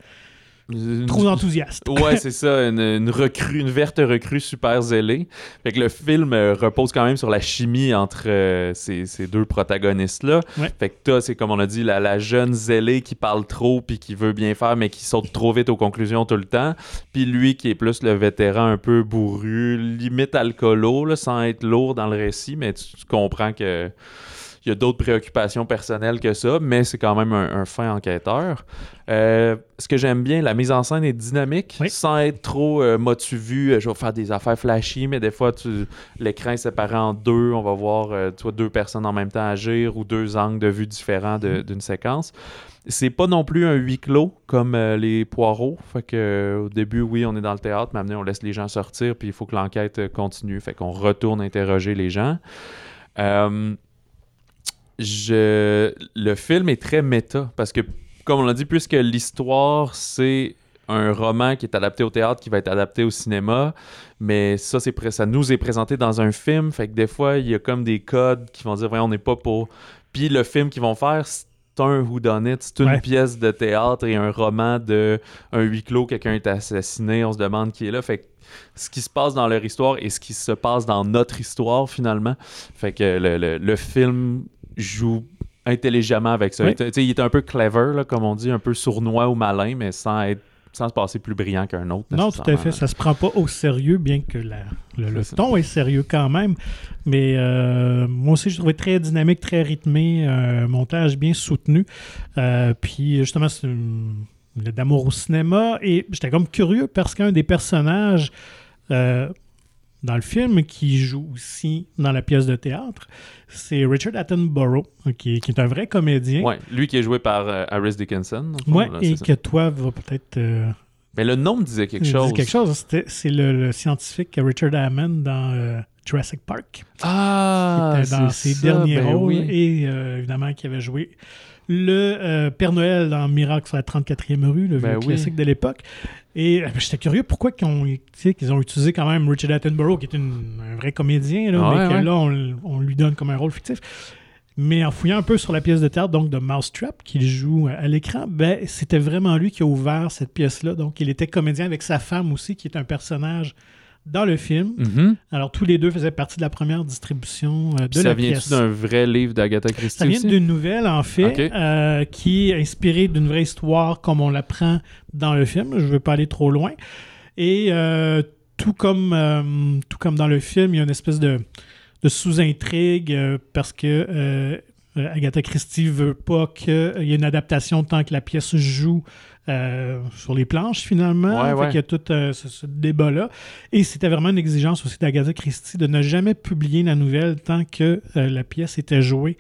Une- trop enthousiaste. Ouais, c'est ça, une, une recrue, une verte recrue super zélée. Fait que le film euh, repose quand même sur la chimie entre euh, ces, ces deux protagonistes-là. Ouais. Fait que t'as, c'est comme on a dit, la, la jeune zélée qui parle trop puis qui veut bien faire, mais qui saute trop vite aux conclusions tout le temps. Puis lui qui est plus le vétéran un peu bourru, limite alcoolo, là, sans être lourd dans le récit, mais tu, tu comprends que il y a d'autres préoccupations personnelles que ça, mais c'est quand même un, un fin enquêteur. Euh, ce que j'aime bien, la mise en scène est dynamique, Oui. sans être trop euh, moi tu vu, euh, je vais faire des affaires flashy, mais des fois tu l'écran est séparé en deux, on va voir euh, tu vois, deux personnes en même temps agir ou deux angles de vue différents de- d'une séquence. C'est pas non plus un huis clos comme les poireaux. Fait que au début, oui, on est dans le théâtre, mais après, on laisse les gens sortir, puis il faut que l'enquête continue. Fait qu'on retourne interroger les gens. Euh, je... Le film est très méta parce que, comme on l'a dit, puisque l'histoire, c'est un roman qui est adapté au théâtre, qui va être adapté au cinéma, mais ça, c'est ça nous est présenté dans un film, fait que des fois, il y a comme des codes qui vont dire, voyons, on n'est pas pour... Puis le film qu'ils vont faire, c'est un whodunit, c'est une Ouais. pièce de théâtre et un roman de un huis clos, quelqu'un est assassiné, on se demande qui est là, fait que ce qui se passe dans leur histoire et ce qui se passe dans notre histoire, finalement, fait que le, le- le film joue intelligemment avec ça. Oui. Sais, Il est un peu clever, là, comme on dit, un peu sournois ou malin, mais sans être sans se passer plus brillant qu'un autre. Non, tout à fait. Ça se prend pas au sérieux, bien que la- le, ton est sérieux quand même. Mais euh, moi aussi, je trouvais très dynamique, très rythmé, un montage bien soutenu. Euh, puis justement, c'est d'amour au cinéma. Et j'étais comme curieux parce qu'un des personnages, euh, dans le film, qui joue aussi dans la pièce de théâtre, c'est Richard Attenborough, qui, qui est un vrai comédien. Ouais, lui qui est joué par euh, Harris Dickinson. là, et c'est ça. que toi va peut-être euh, Mais le nom me disait quelque chose. quelque chose. C'est le, le scientifique Richard Hammond dans euh, Jurassic Park. Ah, qui était dans ses ça, derniers ben rôles oui. et euh, évidemment qui avait joué le euh, Père Noël dans Miracle sur la 34e rue, le Ben vieux oui. classique de l'époque. Et euh, j'étais curieux pourquoi qu'ils ont, qu'ils ont utilisé quand même Richard Attenborough, qui est une- un vrai comédien, là, Ouais, mais que ouais. là, on, on lui donne comme un rôle fictif. Mais en fouillant un peu sur la pièce de théâtre donc de Mousetrap qu'il joue à l'écran, ben, c'était vraiment lui qui a ouvert cette pièce-là. Donc, il était comédien avec sa femme aussi, qui est un personnage dans le film. Mhm. Alors, tous les deux faisaient partie de la première distribution euh, de Puis la ça pièce. vient-tu d'un vrai livre d'Agatha Christie Ça vient d'une nouvelle, en fait, euh, qui est inspirée d'une vraie histoire comme on l'apprend dans le film. Je ne veux pas aller trop loin. Et euh, tout, comme, tout comme dans le film, il y a une espèce de, de sous-intrigue parce que Agatha Christie veut pas qu'il y ait une adaptation tant que la pièce joue euh, sur les planches, finalement. Ouais, Fait ouais. qu'il y a tout euh, ce, ce débat-là. Et c'était vraiment une exigence aussi d'Agatha Christie de ne jamais publier la nouvelle tant que euh, la pièce était jouée.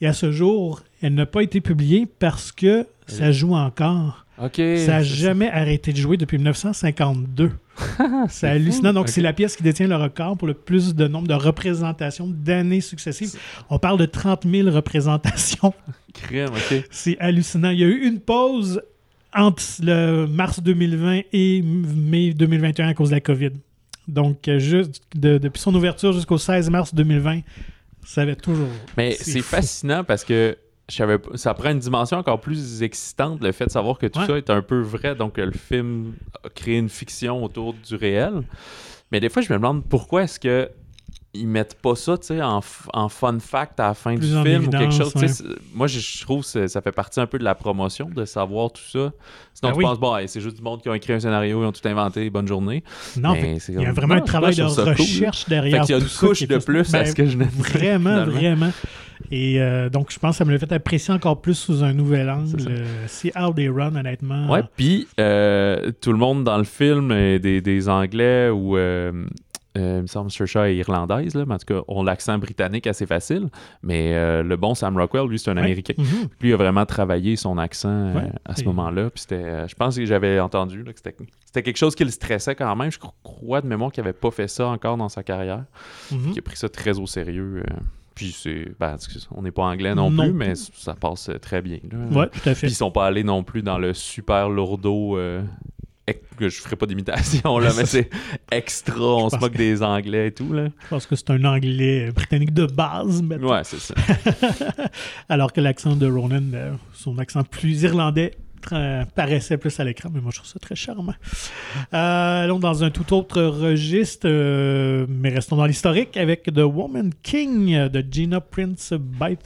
Et à ce jour, elle n'a pas été publiée parce que ça joue encore. Ça n'a jamais arrêté de jouer depuis 1952. c'est hallucinant. Donc, c'est la pièce qui détient le record pour le plus de nombre de représentations d'années successives. On parle de 30 000 représentations. Crème, ok. C'est hallucinant. Il y a eu une pause entre le mars 2020 et mai 2021 à cause de la COVID. Donc, euh, juste de- depuis son ouverture jusqu'au 16 mars 2020, ça avait toujours. Mais C'est fascinant parce que je savais pas- ça prend une dimension encore plus excitante, le fait de savoir que tout Ouais. ça est un peu vrai. Donc, le film a créé une fiction autour du réel. Mais des fois, je me demande pourquoi est-ce que ils mettent pas ça tu sais, en, en fun fact à la fin Plus du film ou quelque chose. ouais. c'est- Moi, je, trouve que c'est- ça fait partie un peu de la promotion de savoir tout ça. Sinon, Ben tu oui. penses, bon, hey, c'est juste du monde qui a écrit un scénario, ils ont tout inventé, bonne journée. Non, Mais c'est il y a vraiment non, un travail de ça cool, recherche Fait derrière. qu'il y a une couche de plus à Ben, ce que je n'ai Vraiment, vraiment. Et euh, donc, je pense que ça me l'a fait apprécier encore plus sous un nouvel C'est angle. ça. Euh, C'est How They Run, honnêtement. Ouais, puis euh, tout le monde dans le film est des, des Anglais ou. Euh, il me semble que Saoirse est irlandaise, là, mais en tout cas, ont l'accent britannique assez facile. Mais euh, le bon Sam Rockwell, lui, c'est un Ouais. Américain. Mhm. Lui, il a vraiment travaillé son accent euh, Ouais. à ce Et- moment-là. Puis c'était, euh, je pense que j'avais entendu là, que c'était, quelque chose qui le stressait quand même. Je cro- crois de mémoire qu'il n'avait pas fait ça encore dans sa carrière. Mhm. Qu'il a pris ça très au sérieux. puis c'est. Ben, on n'est pas anglais non, Non plus, plus. mais ça passe très bien. là. Ouais, tout à fait. Puis ils sont pas allés non plus dans le super lourdeau. euh, que je ferai pas d'imitation là, mais c'est extra. On se moque des Anglais et tout là. Je pense que c'est un anglais britannique de base, mettons. Ouais, c'est ça. Alors que l'accent de Ronan, euh, son accent plus irlandais, paraissait plus à l'écran, mais moi je trouve ça très charmant. Euh, allons dans un tout autre registre, euh, mais restons dans l'historique avec The Woman King de Gina Prince by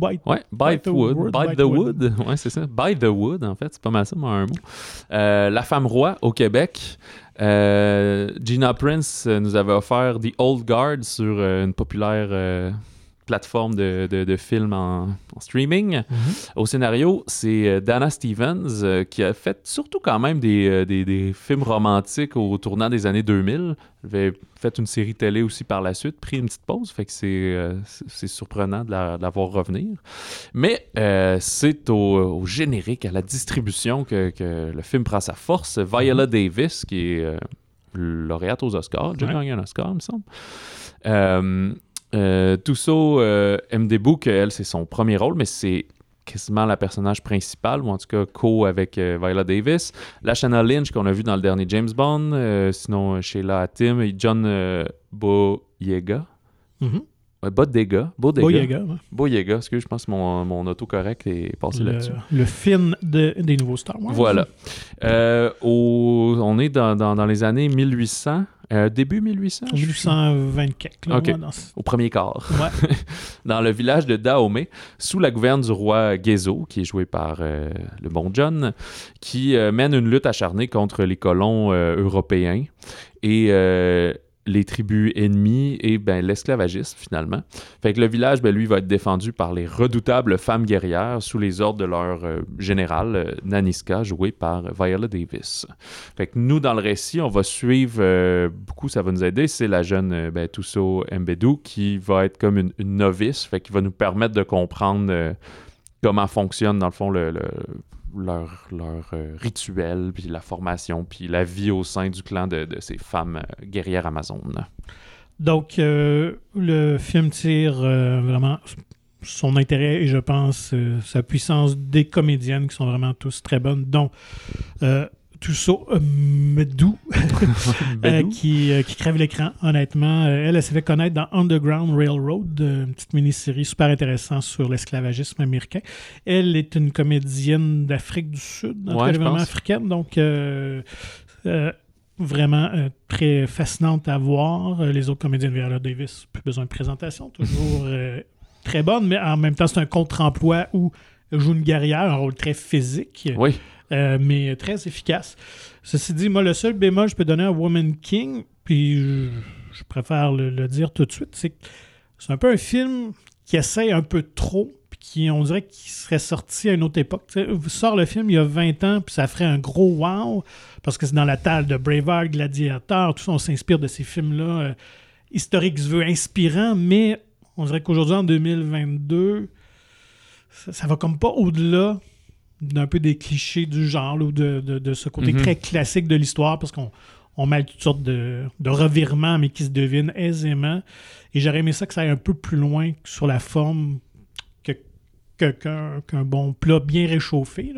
Wood. By- Ouais, the the wood. wood, By by the the wood. Ouais, c'est ça. By the wood, en fait. C'est pas mal ça, moi, un mot. Euh, la femme roi au Québec. Euh, Gina Prince euh, nous avait offert The Old Guard sur une populaire plateforme de, de, de films en, en streaming. Mhm. Au scénario, c'est euh, Dana Stevens euh, qui a fait surtout quand même des, euh, des, des films romantiques au tournant des années 2000. Elle avait fait une série télé aussi par la suite, pris une petite pause, fait que c'est euh, surprenant de la, de la voir revenir. Mais euh, c'est au, au générique, à la distribution que, que le film prend sa force. Viola Davis, qui est lauréate aux Oscars, j'ai Ouais. gagné un Oscar, il me semble. Euh, euh, Tusso euh, MD Book, elle, c'est son premier rôle, mais c'est quasiment la personnage principale, ou en tout cas co avec euh, Viola Davis. Lashana Lynch, qu'on a vu dans le dernier James Bond, euh, sinon euh, Sheila Hatim et John euh, Boyega. Mhm. Ouais, Bodega. Bodega. Boyega, ouais. Boyega, excuse, je pense que mon, mon autocorrect est passé là-dessus. le film de- des nouveaux Star Wars. Voilà. Euh, au- on est dans, dans- dans les années 1800, euh, début 1800, je- 1824. Là, ouais, dans au premier quart. Ouais. dans le village de Dahomey, sous la gouverne du roi Gezo, qui est joué par euh, le bon John, qui euh, mène une lutte acharnée contre les colons européens. Et les tribus ennemies et ben, l'esclavagisme finalement. Fait que le village, ben, lui, va être défendu par les redoutables femmes guerrières sous les ordres de leur euh, général euh, Naniska, joué par Viola Davis. Fait que nous, dans le récit, on va suivre euh, beaucoup, ça va nous aider, c'est la jeune ben, Tusso Mbedou qui va être comme une, novice, qui va nous permettre de comprendre comment fonctionne dans le fond le leur, leur euh, rituel, puis la formation, puis la vie au sein du clan de, de ces femmes euh, guerrières amazones. Donc, euh, le film tire vraiment son intérêt et je pense sa puissance des comédiennes qui sont vraiment tous très bonnes, dont Tusso euh, Medou, euh, qui, euh, qui crève l'écran, honnêtement. elle, elle s'est fait connaître dans Underground Railroad, une petite mini-série super intéressante sur l'esclavagisme américain. Elle est une comédienne d'Afrique du Sud, ouais, vraiment africaine, donc vraiment très fascinante à voir. Les autres comédiennes, Viola Davis, plus besoin de présentation, toujours très bonne, mais en même temps, c'est un contre-emploi où elle joue une guerrière, un rôle très physique. Oui. Euh, mais très efficace. Ceci dit, moi, le seul bémol que je peux donner à Woman King, puis je, préfère le, dire tout de suite, c'est que c'est un peu un film qui essaye un peu trop, puis qui, on dirait qu'il serait sorti à une autre époque. vous sort le film il y a 20 ans, puis ça ferait un gros wow, parce que c'est dans la table de Braveheart, Gladiator, tout ça, on s'inspire de ces films-là euh, historiques, je veux, inspirants, mais on dirait qu'aujourd'hui, en 2022, ça, ça va comme pas au-delà d'un peu des clichés du genre ou de, ce côté mhm. très classique de l'histoire parce qu'on on mêle toutes sortes de, revirements mais qui se devinent aisément. Et j'aurais aimé ça que ça aille un peu plus loin sur la forme qu'un bon plat bien réchauffé.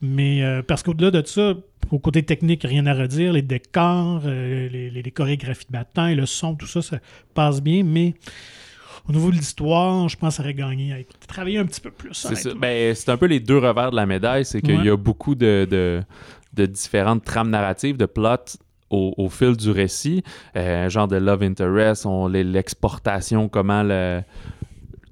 Mais euh, parce qu'au-delà de ça, au côté technique, rien à redire. Les décors, euh, les, les, chorégraphies de bataille, le son, tout ça, ça passe bien. Mais au niveau de l'histoire, je pense que ça aurait gagné à travailler un petit peu plus. C'est ben, c'est un peu les deux revers de la médaille, c'est qu'il y a beaucoup de, de, différentes trames narratives, de plots au, fil du récit, euh, genre de love interest, l'exportation, comment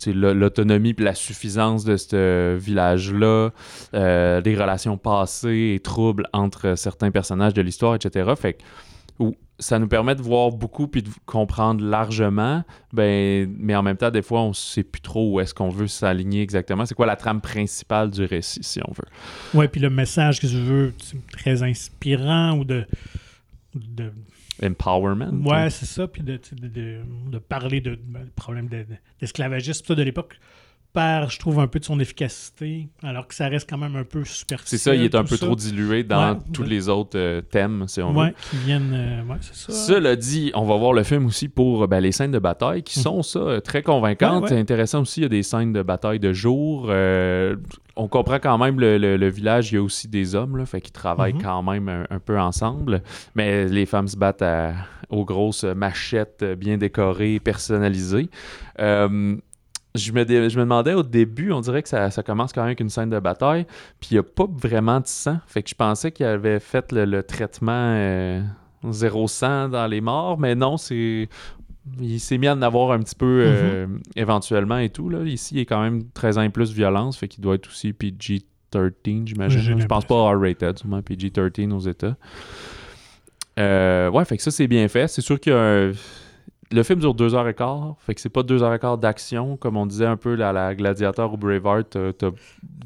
l'autonomie et la suffisance de ce village-là, euh, des relations passées et troubles entre certains personnages de l'histoire, etc. Fait que, ça nous permet de voir beaucoup puis de comprendre largement, ben, mais en même temps, des fois, on ne sait plus trop où est-ce qu'on veut s'aligner exactement. C'est quoi la trame principale du récit, si on veut? Oui, puis le message que je veux, très inspirant ou de... de... Empowerment. Ouais, c'est ça, puis de, de, parler de, ben, problème d'esclavagisme de l'époque perd, je trouve, un peu de son efficacité, alors que ça reste quand même un peu superficiel. C'est ça, il est un peu trop dilué dans tous les autres euh, thèmes, si on veut. qui viennent... Euh, ça. Cela dit, on va voir le film aussi pour ben, les scènes de bataille, qui hum. sont, ça, très convaincantes. C'est intéressant aussi, il y a des scènes de bataille de jour. Euh, on comprend quand même le, village, il y a aussi des hommes, là, fait qu'ils travaillent hum. quand même un, peu ensemble. Mais les femmes se battent aux grosses machettes bien décorées, personnalisées je me, je me demandais au début, on dirait que ça, commence quand même avec une scène de bataille, puis il n'y a pas vraiment de sang. Fait que je pensais qu'il avait fait le, traitement euh, zéro sang dans les morts, mais non, c'est. Il s'est mis à en avoir un petit peu euh, mhm. éventuellement et tout. Là. Ici, il est quand même 13 ans et plus violence, fait qu'il doit être aussi PG-13, j'imagine. Je pense pas R-rated, sûrement PG-13 aux États. Euh, ouais, fait que ça, c'est bien fait. C'est sûr qu'il y a un le film dure deux heures et quart, fait que c'est pas deux heures et quart d'action, comme on disait un peu la, la Gladiator ou Braveheart, t'as,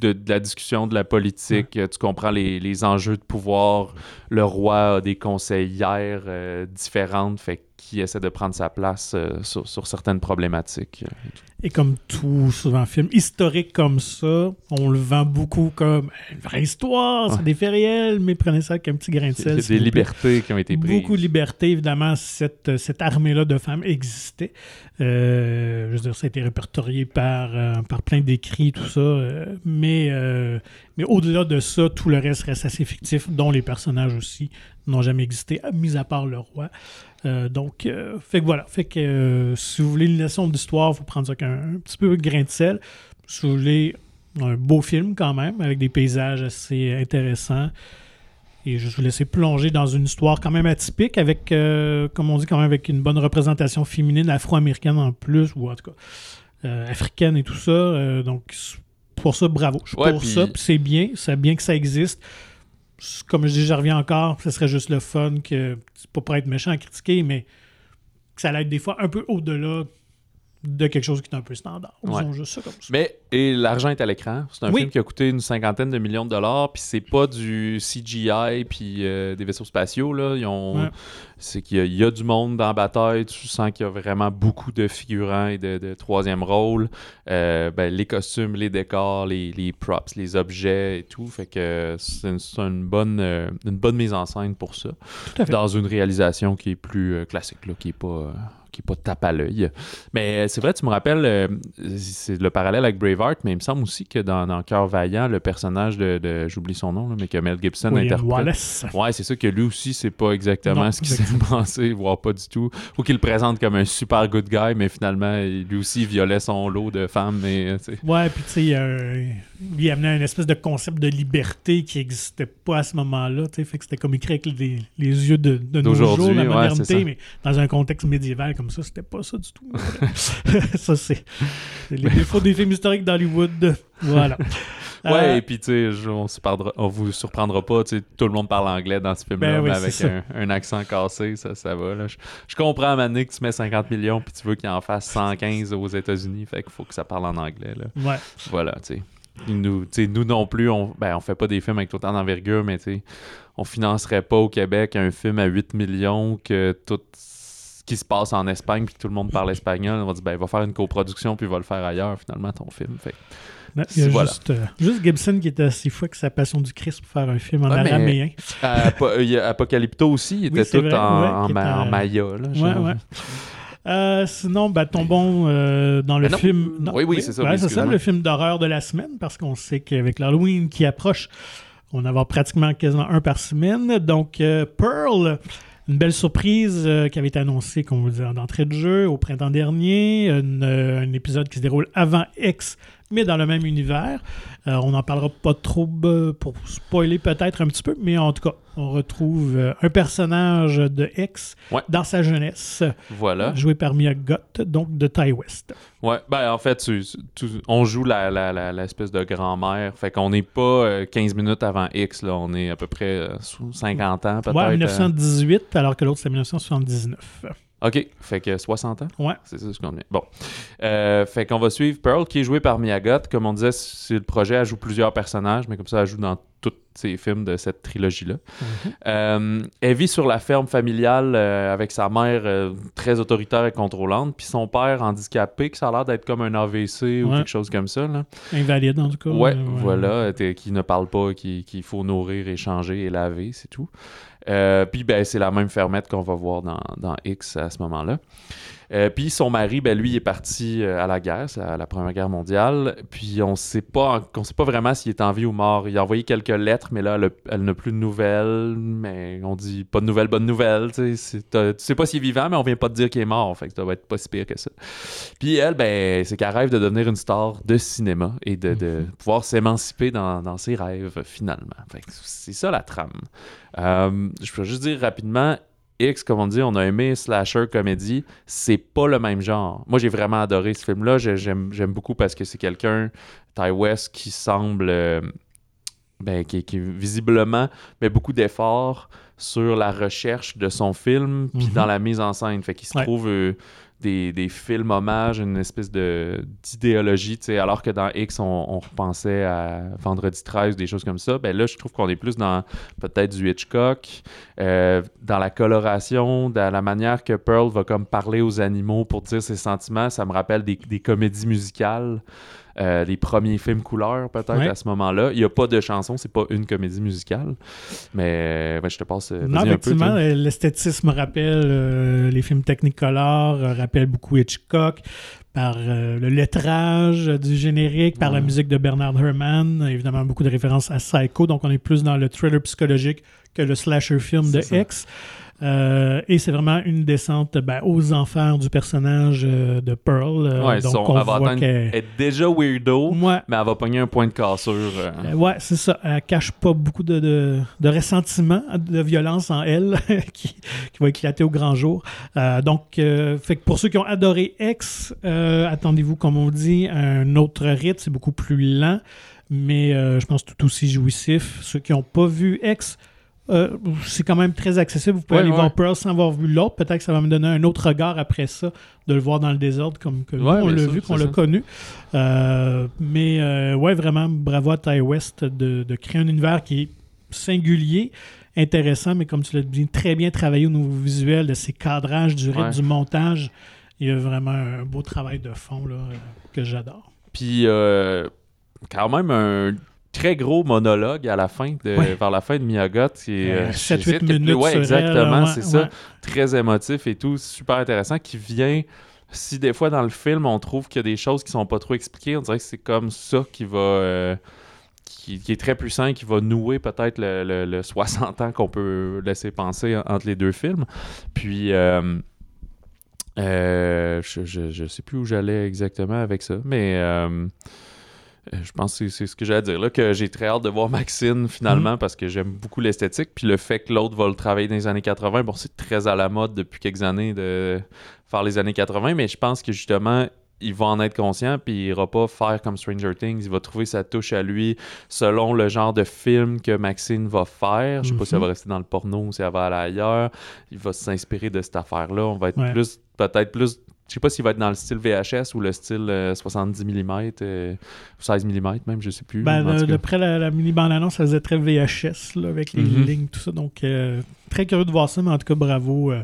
de, la discussion, de la politique, tu comprends les, enjeux de pouvoir, le roi a des conseillères euh, différentes, fait qui essaie de prendre sa place euh, sur, sur, certaines problématiques. Euh, et comme tout souvent film historique comme ça, on le vend beaucoup comme une vraie histoire, c'est des faits réels, mais prenez ça avec un petit grain de sel. C'est des libertés qui ont été prises. Beaucoup de libertés, évidemment, cette, cette armée-là de femmes existait. Euh, je veux dire, ça a été répertorié par, euh, par plein d'écrits, tout ça. Euh, mais mais au-delà de ça, tout le reste reste assez fictif, dont les personnages aussi n'ont jamais existé, mis à part le roi. Euh, donc, euh, fait que voilà. Fait que euh, si vous voulez une leçon d'histoire, il faut prendre ça avec un, petit peu de grain de sel. Si vous voulez un beau film quand même, avec des paysages assez intéressants. Et je vous laisser plonger dans une histoire quand même atypique, avec, comme on dit, quand même avec une bonne représentation féminine afro-américaine en plus, ou en tout cas africaine et tout ça. donc, pour ça, bravo. Je suis pour ça, c'est bien. C'est bien que ça existe comme je dis, je reviens encore, ce serait juste le fun que, pas pour être méchant à critiquer, mais que ça allait des fois un peu au-delà de quelque chose qui est un peu standard. Ouais. Disons juste ça comme ça. Mais et l'argent est à l'écran. C'est un Oui. film qui a coûté une cinquantaine de millions de dollars, puis c'est pas du CGI puis euh, des vaisseaux spatiaux là. Ils ont, Ouais. c'est qu'il y a, il y a du monde dans la bataille. Tu sens qu'il y a vraiment beaucoup de figurants et de, de troisième rôle. Euh, ben, les costumes, les décors, les, les props, les objets et tout. Fait que c'est une, bonne, euh, une bonne mise en scène pour ça. Tout à fait. Dans une réalisation qui est plus classique, là, qui est pas. Qui pas tape à l'œil. Mais euh, c'est vrai, tu me rappelles, euh, c'est le parallèle avec Braveheart, mais il me semble aussi que dans, dans Cœur Vaillant, le personnage de, de- j'oublie son nom, là, mais que Mel Gibson William interprète. Wallace. Ouais, c'est ça que lui aussi, c'est pas exactement Non, ce qu'il s'est pensé, voire pas du tout. Ou qu'il le présente comme un super good guy, mais finalement, il- lui aussi, il violait son lot de femmes. Mais, euh, tu sais. Ouais, puis tu sais, euh, il amenait un espèce de concept de liberté qui n'existait pas à ce moment-là. tu sais, Fait que c'était comme écrit avec les, les yeux de, de nos jours, la modernité, mais dans un contexte médiéval comme ça, c'était pas ça du tout. ça, c'est les défauts des films historiques d'Hollywood. Voilà. Ouais, Euh, et puis, tu sais, on, on vous surprendra pas, tu sais, tout le monde parle anglais dans ce film-là, Ben oui, mais c'est avec un, un accent cassé, ça, ça va. Là. Je, je comprends, Mané, que tu mets 50 millions, puis tu veux qu'il en fasse 115 aux États-Unis, fait qu'il faut que ça parle en anglais, là. ouais. Voilà, tu sais. Nous, nous non plus, on, ben, on fait pas des films avec autant d'envergure, mais tu on financerait pas au Québec un film à 8 millions que tout ce qui se passe en Espagne puis que tout le monde parle espagnol. On va dire, ben, va faire une coproduction puis va le faire ailleurs, finalement, ton film. Fait que- Non, Il y a Voilà. juste, euh, juste Gibson qui était assez fou avec sa passion du Christ pour faire un film en Ouais, araméen. Euh, Apocalypto aussi, il était tout vrai, en, ouais, maya. Là, ouais. Euh, sinon, ben, tombons euh, dans le non. film. Oui, oui, c'est ça, oui, c'est ça, le film d'horreur de la semaine, parce qu'on sait qu'avec l'Halloween qui approche, on va avoir pratiquement quasiment un par semaine. Donc, euh, Pearl, une belle surprise qui avait été annoncée, comme vous le disait, d'entrée de jeu au printemps dernier. Une, un épisode qui se déroule avant X, mais dans le même univers. Euh, on n'en parlera pas trop euh, pour spoiler peut-être un petit peu, mais en tout cas, on retrouve euh, un personnage de X Ouais. dans sa jeunesse, Voilà. joué par Mia Goth, donc de Ty West. Ouais, ben en fait, tu- tu- on joue la, la- la- l'espèce de grand-mère. Fait qu'on n'est pas euh, 15 minutes avant X, là. On est à peu près sous 50 ans, peut-être. Ouais, euh. 1918, alors que l'autre c'est 1979. OK, fait que 60 ans? Ouais. C'est ça ce qu'on est. Bon. Euh, fait qu'on va suivre Pearl, qui est joué par Miyagot. Comme on disait, c'est le projet, elle joue plusieurs personnages, mais comme ça, elle joue dans tous ses films de cette trilogie-là. Mhm. Euh, elle vit sur la ferme familiale euh, avec sa mère très autoritaire et contrôlante, puis son père handicapé, qui ça a l'air d'être comme un AVC ou quelque chose comme ça. Là. Invalide en tout cas. Ouais, voilà, qui ne parle pas, qui- qu'il faut nourrir, échanger et laver, c'est tout. Euh, puis ben, c'est la même fermette qu'on va voir dans, dans X à ce moment-là. Euh, puis son mari, ben, lui, il est parti euh, à la guerre, à la Première Guerre mondiale. Puis on sait pas, on sait pas vraiment s'il est en vie ou mort. Il a envoyé quelques lettres, mais là, elle, n'a plus de nouvelles. Mais on dit pas de nouvelles, bonnes nouvelles. Tu sais, tu pas s'il est vivant, mais on vient pas te dire qu'il est mort. Fait que ça va être pas si pire que ça. Puis elle, ben, c'est qu'elle rêve de devenir une star de cinéma et de, de pouvoir s'émanciper dans, dans ses rêves, finalement. Fait que c'est ça la trame. Euh, je peux juste dire rapidement, X, comme on dit, on a aimé slasher comédie, c'est pas le même genre. Moi, j'ai vraiment adoré ce film-là. J'ai- J'aime beaucoup parce que c'est quelqu'un, Ty West, qui semble, euh, ben, qui, qui visiblement met beaucoup d'efforts sur la recherche de son film, puis Mhm. dans la mise en scène. Fait qu'il se Ouais. trouve euh, des, des films hommages, une espèce de d'idéologie, alors que dans X, on, on repensait à Vendredi 13, des choses comme ça. Ben là, je trouve qu'on est plus dans peut-être du Hitchcock, euh, dans la coloration, dans la manière que Pearl va comme parler aux animaux pour dire ses sentiments. Ça me rappelle des, des comédies musicales. Euh, les premiers films couleurs, peut-être, Ouais. à ce moment-là. Il n'y a pas de chanson, c'est pas une comédie musicale. Mais euh, ben, je te passe. euh, Non, vas-y un peu, effectivement, l'esthétisme rappelle euh, les films Technicolor, rappelle beaucoup Hitchcock, par euh, le lettrage du générique, par la musique de Bernard Herrmann, évidemment beaucoup de références à Psycho, donc on est plus dans le thriller psychologique que le slasher film de ça. Euh, et c'est vraiment une descente ben, aux enfers du personnage euh, de Pearl. euh, Ouais, donc son- on elle voit qu'elle... Elle est déjà weirdo, Ouais, mais elle va pogner un point de cassure. ouais, c'est ça. Elle cache pas beaucoup de, de, de ressentiment, de violence en elle qui, qui va éclater au grand jour. Donc, fait que pour ceux qui ont adoré X, attendez-vous, comme on dit, un autre rythme. C'est beaucoup plus lent, mais euh, je pense tout aussi jouissif. Ceux qui n'ont pas vu X, euh, c'est quand même très accessible. Vous pouvez Ouais, aller ouais. voir Pearl sans avoir vu l'autre. Peut-être que ça va me donner un autre regard après ça, de le voir dans le désordre comme que nous, Ouais, on l'a vu, qu'on l'a connu. Euh, mais euh, ouais, vraiment, bravo à Ty West de, de créer un univers qui est singulier, intéressant, mais comme tu l'as dit, très bien travaillé au niveau visuel, de ses cadrages, du rythme, du montage. Il y a vraiment un beau travail de fond là, que j'adore. Puis, quand même, un très gros monologue à la fin, de, Ouais. vers la fin de Miyagot. Qui est, Euh, euh, 7-8 j'essaie de calculer- minutes Ouais, sur exactement, ouais, c'est ça. Très émotif et tout, super intéressant, qui vient. Si des fois dans le film on trouve qu'il y a des choses qui sont pas trop expliquées, on dirait que c'est comme ça qui va. euh, qui, qui est très puissant et qui va nouer peut-être le, le- le 60 ans qu'on peut laisser penser en- entre les deux films. Puis. euh, euh, je, je, je sais plus où j'allais exactement avec ça, mais je pense que c'est ce que j'allais dire là, que j'ai très hâte de voir Maxine finalement parce que j'aime beaucoup l'esthétique. Puis le fait que l'autre va le travailler dans les années 80, bon, c'est très à la mode depuis quelques années de faire les années 80, mais je pense que justement, il va en être conscient, puis il ira pas faire comme Stranger Things. Il va trouver sa touche à lui selon le genre de film que Maxine va faire. Je sais pas si elle Mhm. va rester dans le porno ou si elle va aller ailleurs. Il va s'inspirer de cette affaire-là. On va être Ouais. plus, peut-être plus. Je sais pas s'il va être dans le style VHS ou le style euh, 70 mm, euh, ou 16 mm même, je sais plus. Ben, cas. D'après la, la mini-bande-annonce, ça faisait très VHS là, avec les Mhm. lignes, tout ça. Donc, euh, très curieux de voir ça, mais en tout cas, bravo euh,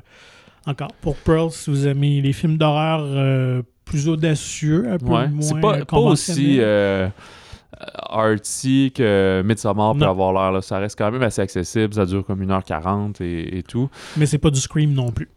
encore. Pour Pearl, si vous aimez les films d'horreur euh, plus audacieux, un peu Ouais. moins C'est pas, pas aussi euh, artsy que Midsommar peut Non. avoir l'air. là. Ça reste quand même assez accessible. Ça dure comme 1h40 et, et tout. Mais c'est pas du Scream non plus.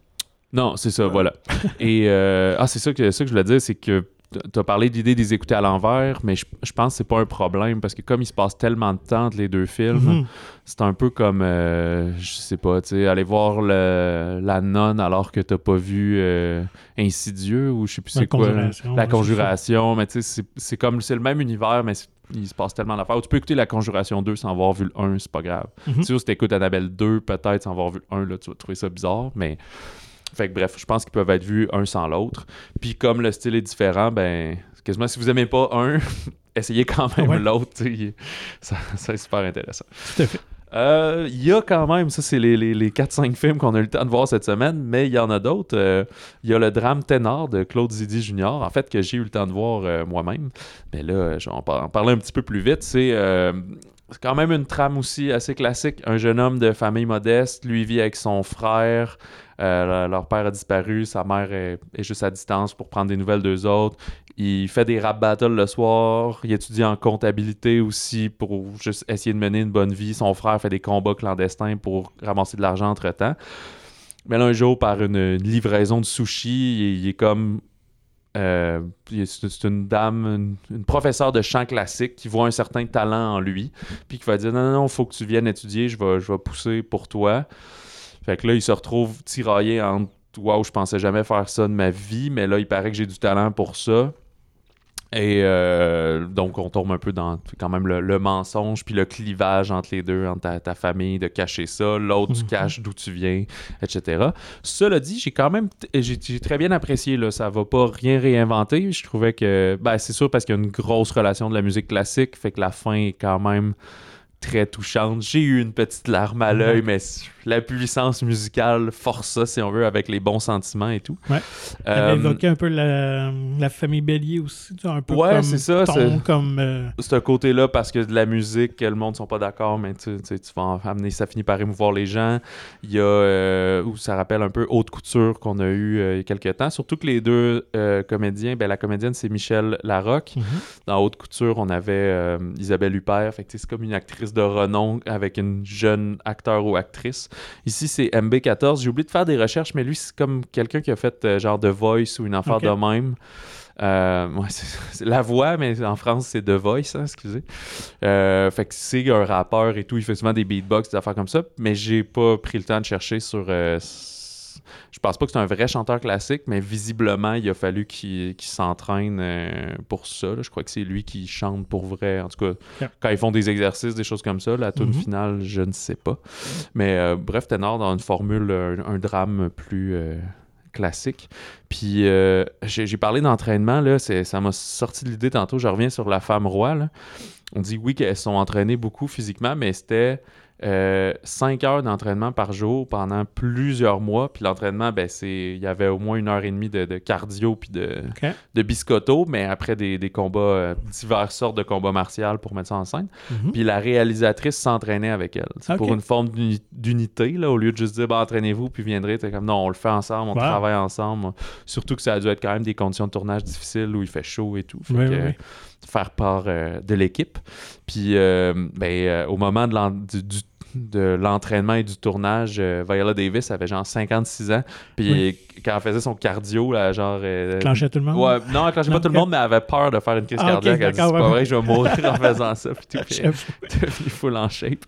Non, c'est ça, voilà. Et euh, ah, c'est ça que, ça que je voulais dire, c'est que tu as parlé de l'idée de les écouter à l'envers, mais je, je pense que c'est pas un problème parce que comme il se passe tellement de temps entre les deux films, Mhm. c'est un peu comme, euh, je sais pas, tu sais, aller voir le- la nonne alors que t'as pas vu euh, Insidieux ou je sais plus c'est quoi. La conjuration, mais tu sais, c'est- comme, c'est le même univers, mais il se passe tellement d'affaires. Tu peux écouter La Conjuration 2 sans avoir vu le 1, c'est pas grave. Mhm. Tu sais, si t'écoutes Annabelle 2, peut-être sans avoir vu le 1, là, tu vas trouver ça bizarre, mais. Fait que bref, je pense qu'ils peuvent être vus un sans l'autre. Puis comme le style est différent, ben, quasiment si vous aimez pas un, essayez quand même Ouais. l'autre. Ça, ça c'est super intéressant. Tout à fait. Euh, Il y a quand même, ça c'est les, les, les 4-5 films qu'on a eu le temps de voir cette semaine, mais il y en a d'autres. Euh, Il y a le drame Ténor de Claude Zidi Jr., en fait, que j'ai eu le temps de voir euh, moi-même. Mais là, je vais en, par- en parler un petit peu plus vite. C'est c'est quand même une trame aussi assez classique. Un jeune homme de famille modeste, lui vit avec son frère. Euh, le- leur père a disparu, sa mère est, juste à distance pour prendre des nouvelles d'eux autres. Il fait des rap battles le soir. Il étudie en comptabilité aussi pour juste essayer de mener une bonne vie. Son frère fait des combats clandestins pour ramasser de l'argent entre-temps. Mais là, un jour, par une, livraison de sushi, il, est comme... euh, c'est une dame, une, une professeure de chant classique qui voit un certain talent en lui, puis qui va dire « Non, non, non, faut que tu viennes étudier, je vais, je vais pousser pour toi. » Fait que là, il se retrouve tiraillé entre Waouh, je pensais jamais faire ça de ma vie, mais là, il paraît que j'ai du talent pour ça. Et euh, donc, on tombe un peu dans quand même le, le mensonge, puis le clivage entre les deux, entre ta, ta famille, de cacher ça, l'autre, tu Mhm. caches d'où tu viens, etc. Cela dit, j'ai quand même, j'ai très bien apprécié, là, ça va pas rien réinventer. Je trouvais que, ben, c'est sûr parce qu'il y a une grosse relation de la musique classique, fait que la fin est quand même très touchante. J'ai eu une petite larme à l'œil, mais la puissance musicale force ça, si on veut, avec les bons sentiments et tout. Ouais. Euh, évoqué un peu la, la famille Bélier aussi, tu vois, un peu Ouais, comme c'est ça, ton, c'est- comme... euh, ce côté-là, parce que de la musique, que le monde ne sont pas d'accord, mais tu, tu tu vas amener, ça finit par émouvoir les gens. Il y a, euh, où ça rappelle un peu Haute Couture qu'on a eu euh, il y a quelques temps. Surtout que les deux euh, comédiens, ben, la comédienne, c'est Michel Larocque. mhm. Dans Haute Couture, on avait Isabelle Huppert. Fait que, c'est comme une actrice de renom avec une jeune acteur ou actrice. Ici, c'est MB14. J'ai oublié de faire des recherches, mais lui, c'est comme quelqu'un qui a fait euh, genre The Voice ou une affaire de même. Euh, ouais, c'est c'est la voix, mais en France, c'est The Voice, hein, excusez. Euh, fait que c'est un rappeur et tout. Il fait souvent des beatbox, des affaires comme ça. Mais j'ai pas pris le temps de chercher sur. Je pense pas que c'est un vrai chanteur classique, mais visiblement, il a fallu qu'il s'entraîne euh, pour ça. là. Je crois que c'est lui qui chante pour vrai. En tout cas, quand ils font des exercices, des choses comme ça, la tune Mhm. finale, je ne sais pas. Mais euh, bref, Ténor dans une formule, un, un drame plus euh, classique. Puis j'ai parlé d'entraînement, là, ça m'a sorti de l'idée tantôt. Je reviens sur la femme roi. là. On dit oui qu'elles sont entraînées beaucoup physiquement, mais c'était 5 heures d'entraînement par jour pendant plusieurs mois. Puis l'entraînement, ben, c'est il y avait au moins une heure et demie de, de cardio puis de, de biscotto, mais après des, des combats, euh, diverses sortes de combats martiaux pour mettre ça en scène. Mhm. Puis la réalisatrice s'entraînait avec elle. C'est pour une forme d'uni- d'unité, là, au lieu de juste dire bah, entraînez-vous puis viendrez. T'es comme non, on le fait ensemble, on Wow. travaille ensemble. Surtout que ça a dû être quand même des conditions de tournage difficiles où il fait chaud et tout. Fait Oui, que, oui, euh, oui. Faire part euh, de l'équipe. Puis euh, ben, euh, au moment de l'en- du- du- de l'entraînement et du tournage, euh, Viola Davis avait genre 56 ans. Puis Oui. quand elle faisait son cardio, là, genre. euh, Clenchait tout le monde? Ouais, non, elle clenchait pas tout le monde, mais elle avait peur de faire une crise Ah, cardiaque. Elle dit, d'accord, c'est pas vrai, je vais mourir en faisant ça. Puis tout, est full en shape.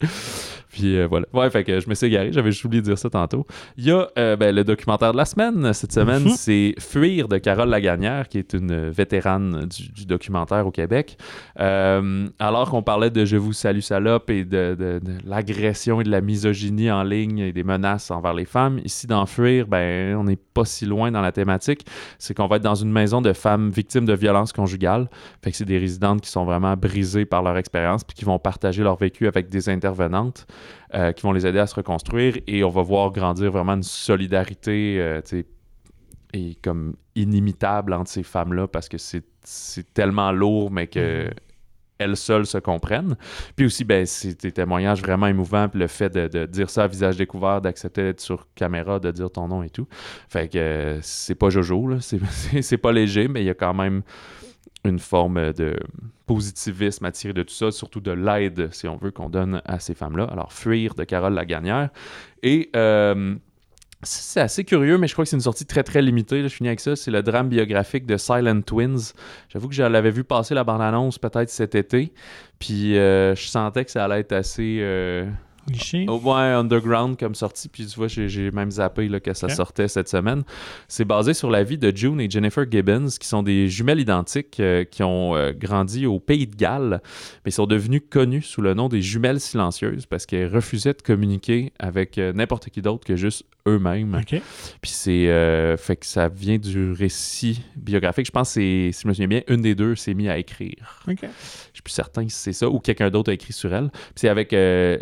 Puis euh, voilà. Ouais, fait que je me suis égaré, j'avais juste oublié de dire ça tantôt. Il y a euh, ben, le documentaire de la semaine. Cette semaine, Mhm. c'est Fuir de Carole Lagagnère, qui est une vétérane du, du documentaire au Québec. Euh, alors qu'on parlait de Je vous salue salope et de, de- de l'agression et de la misogynie en ligne et des menaces envers les femmes, ici dans Fuir, ben, on n'est pas si loin dans la thématique. C'est qu'on va être dans une maison de femmes victimes de violences conjugales. Fait que c'est des résidentes qui sont vraiment brisées par leur expérience puis qui vont partager leur vécu avec des intervenantes euh, qui vont les aider à se reconstruire et on va voir grandir vraiment une solidarité euh, tu sais, et comme inimitable entre ces femmes-là parce que c'est tellement lourd mais que Mhm. elles seules se comprennent. Puis aussi, ben, c'est des témoignages vraiment émouvants. Puis le fait de, de dire ça à visage découvert, d'accepter d'être sur caméra, de dire ton nom et tout. Fait que euh, c'est pas Jojo, là. C'est pas léger, mais il y a quand même une forme de positivisme à de tout ça, surtout de l'aide, si on veut, qu'on donne à ces femmes-là. Alors, Fuir de Carole Lagagnère. Et euh, c'est assez curieux, mais je crois que c'est une sortie très très limitée. je finis avec ça. C'est le drame biographique de Silent Twins. J'avoue que je l'avais vu passer la bande-annonce peut-être cet été. Puis euh, je sentais que ça allait être assez. euh, Niché. au moins underground comme sortie, puis tu vois, j'ai même zappé là, que ça sortait cette semaine. C'est basé sur la vie de June et Jennifer Gibbons, qui sont des jumelles identiques euh, qui ont euh, grandi au pays de Galles, mais sont devenues connues sous le nom des jumelles silencieuses parce qu'elles refusaient de communiquer avec euh, n'importe qui d'autre que juste eux-mêmes. OK. Puis c'est fait que ça vient du récit biographique. Je pense que c'est, si je me souviens bien, une des deux s'est mis à écrire. OK. Je suis plus certain si c'est ça ou quelqu'un d'autre a écrit sur elle. Puis c'est avec euh,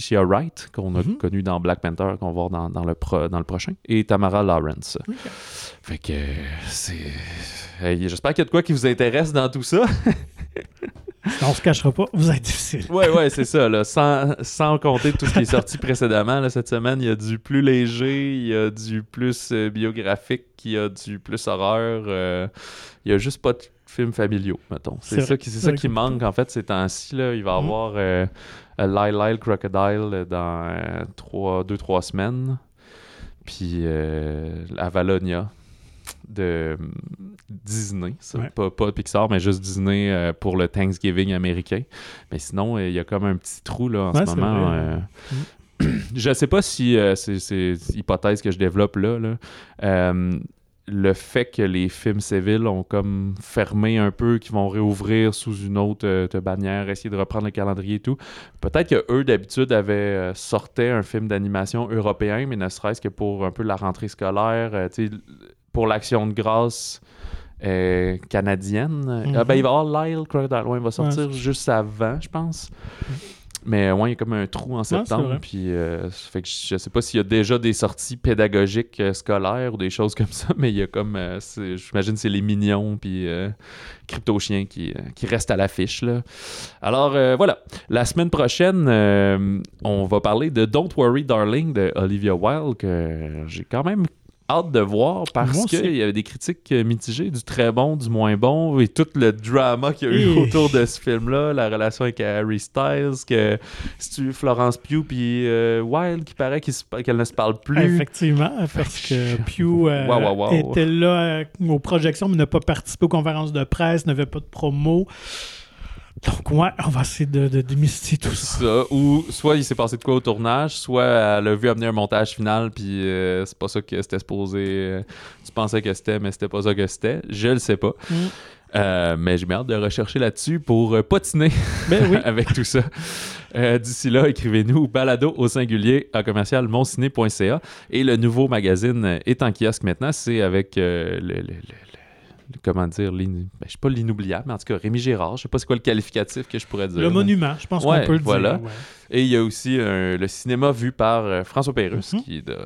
Laetitia Wright, qu'on a Mhm. connu dans Black Panther, qu'on va voir dans, dans le, pro- dans le prochain, et Tamara Lawrence. Fait que c'est. Hey, J'espère qu'il y a de quoi qui vous intéresse dans tout ça. On se cachera pas, vous êtes difficile. ouais, ouais, c'est ça. Là. Sans, sans compter tout ce qui est sorti précédemment, là, cette semaine, il y a du plus léger, il y a du plus euh, biographique, il y a du plus horreur. euh, il y a juste pas de films familiaux, mettons. C'est ça qui, ça qui que- manque, en fait, ces temps-ci. Là. Il va y Mhm. avoir euh, Lyle Lyle Crocodile euh, dans euh, trois, deux, trois semaines. Puis euh, Avalonia de hum, Disney, ça. Ouais. pas, pas Pixar, mais juste Disney euh, pour le Thanksgiving américain. Mais sinon, euh, il y a comme un petit trou là, en Ouais, ce moment. euh, je sais pas si euh, c'est c'est hypothèse que je développe là. là. Le fait que les films civils ont comme fermé un peu, qu'ils vont réouvrir sous une autre euh, bannière, essayer de reprendre le calendrier et tout. Peut-être que eux d'habitude avaient euh, sortaient un film d'animation européen, mais ne serait-ce que pour un peu la rentrée scolaire, euh, pour l'action de grâce euh, canadienne. Mhm. Ah, ben, il va avoir Lyle Crocodile, ouais, il va sortir Ouais. juste avant, je pense. Mais ouais, il y a comme un trou en septembre. puis, euh, ça fait que je je sais pas s'il y a déjà des sorties pédagogiques euh, scolaires ou des choses comme ça, mais il y a comme, euh, j'imagine, c'est les mignons puis euh, Crypto Chien qui, qui restent à l'affiche. Alors voilà, la semaine prochaine, on va parler de Don't Worry Darling de Olivia Wilde que j'ai quand même hâte de voir parce qu'il y avait des critiques mitigées, du très bon, du moins bon, et tout le drama qu'il y a eu Et- autour de ce film-là, la relation avec Harry Styles, que Florence Pugh puis euh, Wilde qui paraît qu'elle ne se parle plus? Effectivement, parce que Pew euh, Wow, wow, wow. était là euh, aux projections, mais n'a pas participé aux conférences de presse, n'avait pas de promo. Donc, ouais, on va essayer de, de démystifier tout ça. ça, ou soit il s'est passé de quoi au tournage, soit elle a vu amener un montage final, puis euh, c'est pas ça que c'était supposé. euh, tu pensais que c'était, mais c'était pas ça que c'était. Je le sais pas. Mm. Euh, mais j'ai hâte de rechercher là-dessus pour euh, patiner Ben oui. avec tout ça. Euh, D'ici là, écrivez-nous balado au singulier à commercial monciné.ca et le nouveau magazine est en kiosque maintenant. C'est avec euh, le, le- le- le- comment dire, ben, je sais pas l'inoubliable, mais en tout cas Rémi Gérard. Je sais pas c'est quoi le qualificatif que je pourrais dire. Le monument, je pense Ouais, qu'on peut le voilà. dire. ouais. Et il y a aussi euh, le cinéma vu par euh, François Pérusse, Mhm. qui est de-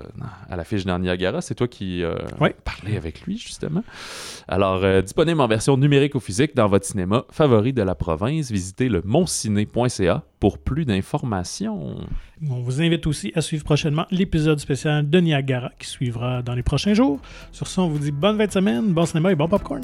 à l'affiche dans Niagara. C'est toi qui euh, parlais avec lui, justement. Alors, euh, disponible en version numérique ou physique dans votre cinéma favori de la province. Visitez le monciné.ca pour plus d'informations. On vous invite aussi à suivre prochainement l'épisode spécial de Niagara qui suivra dans les prochains jours. Sur ce, on vous dit bonne fin de semaine, bon cinéma et bon popcorn.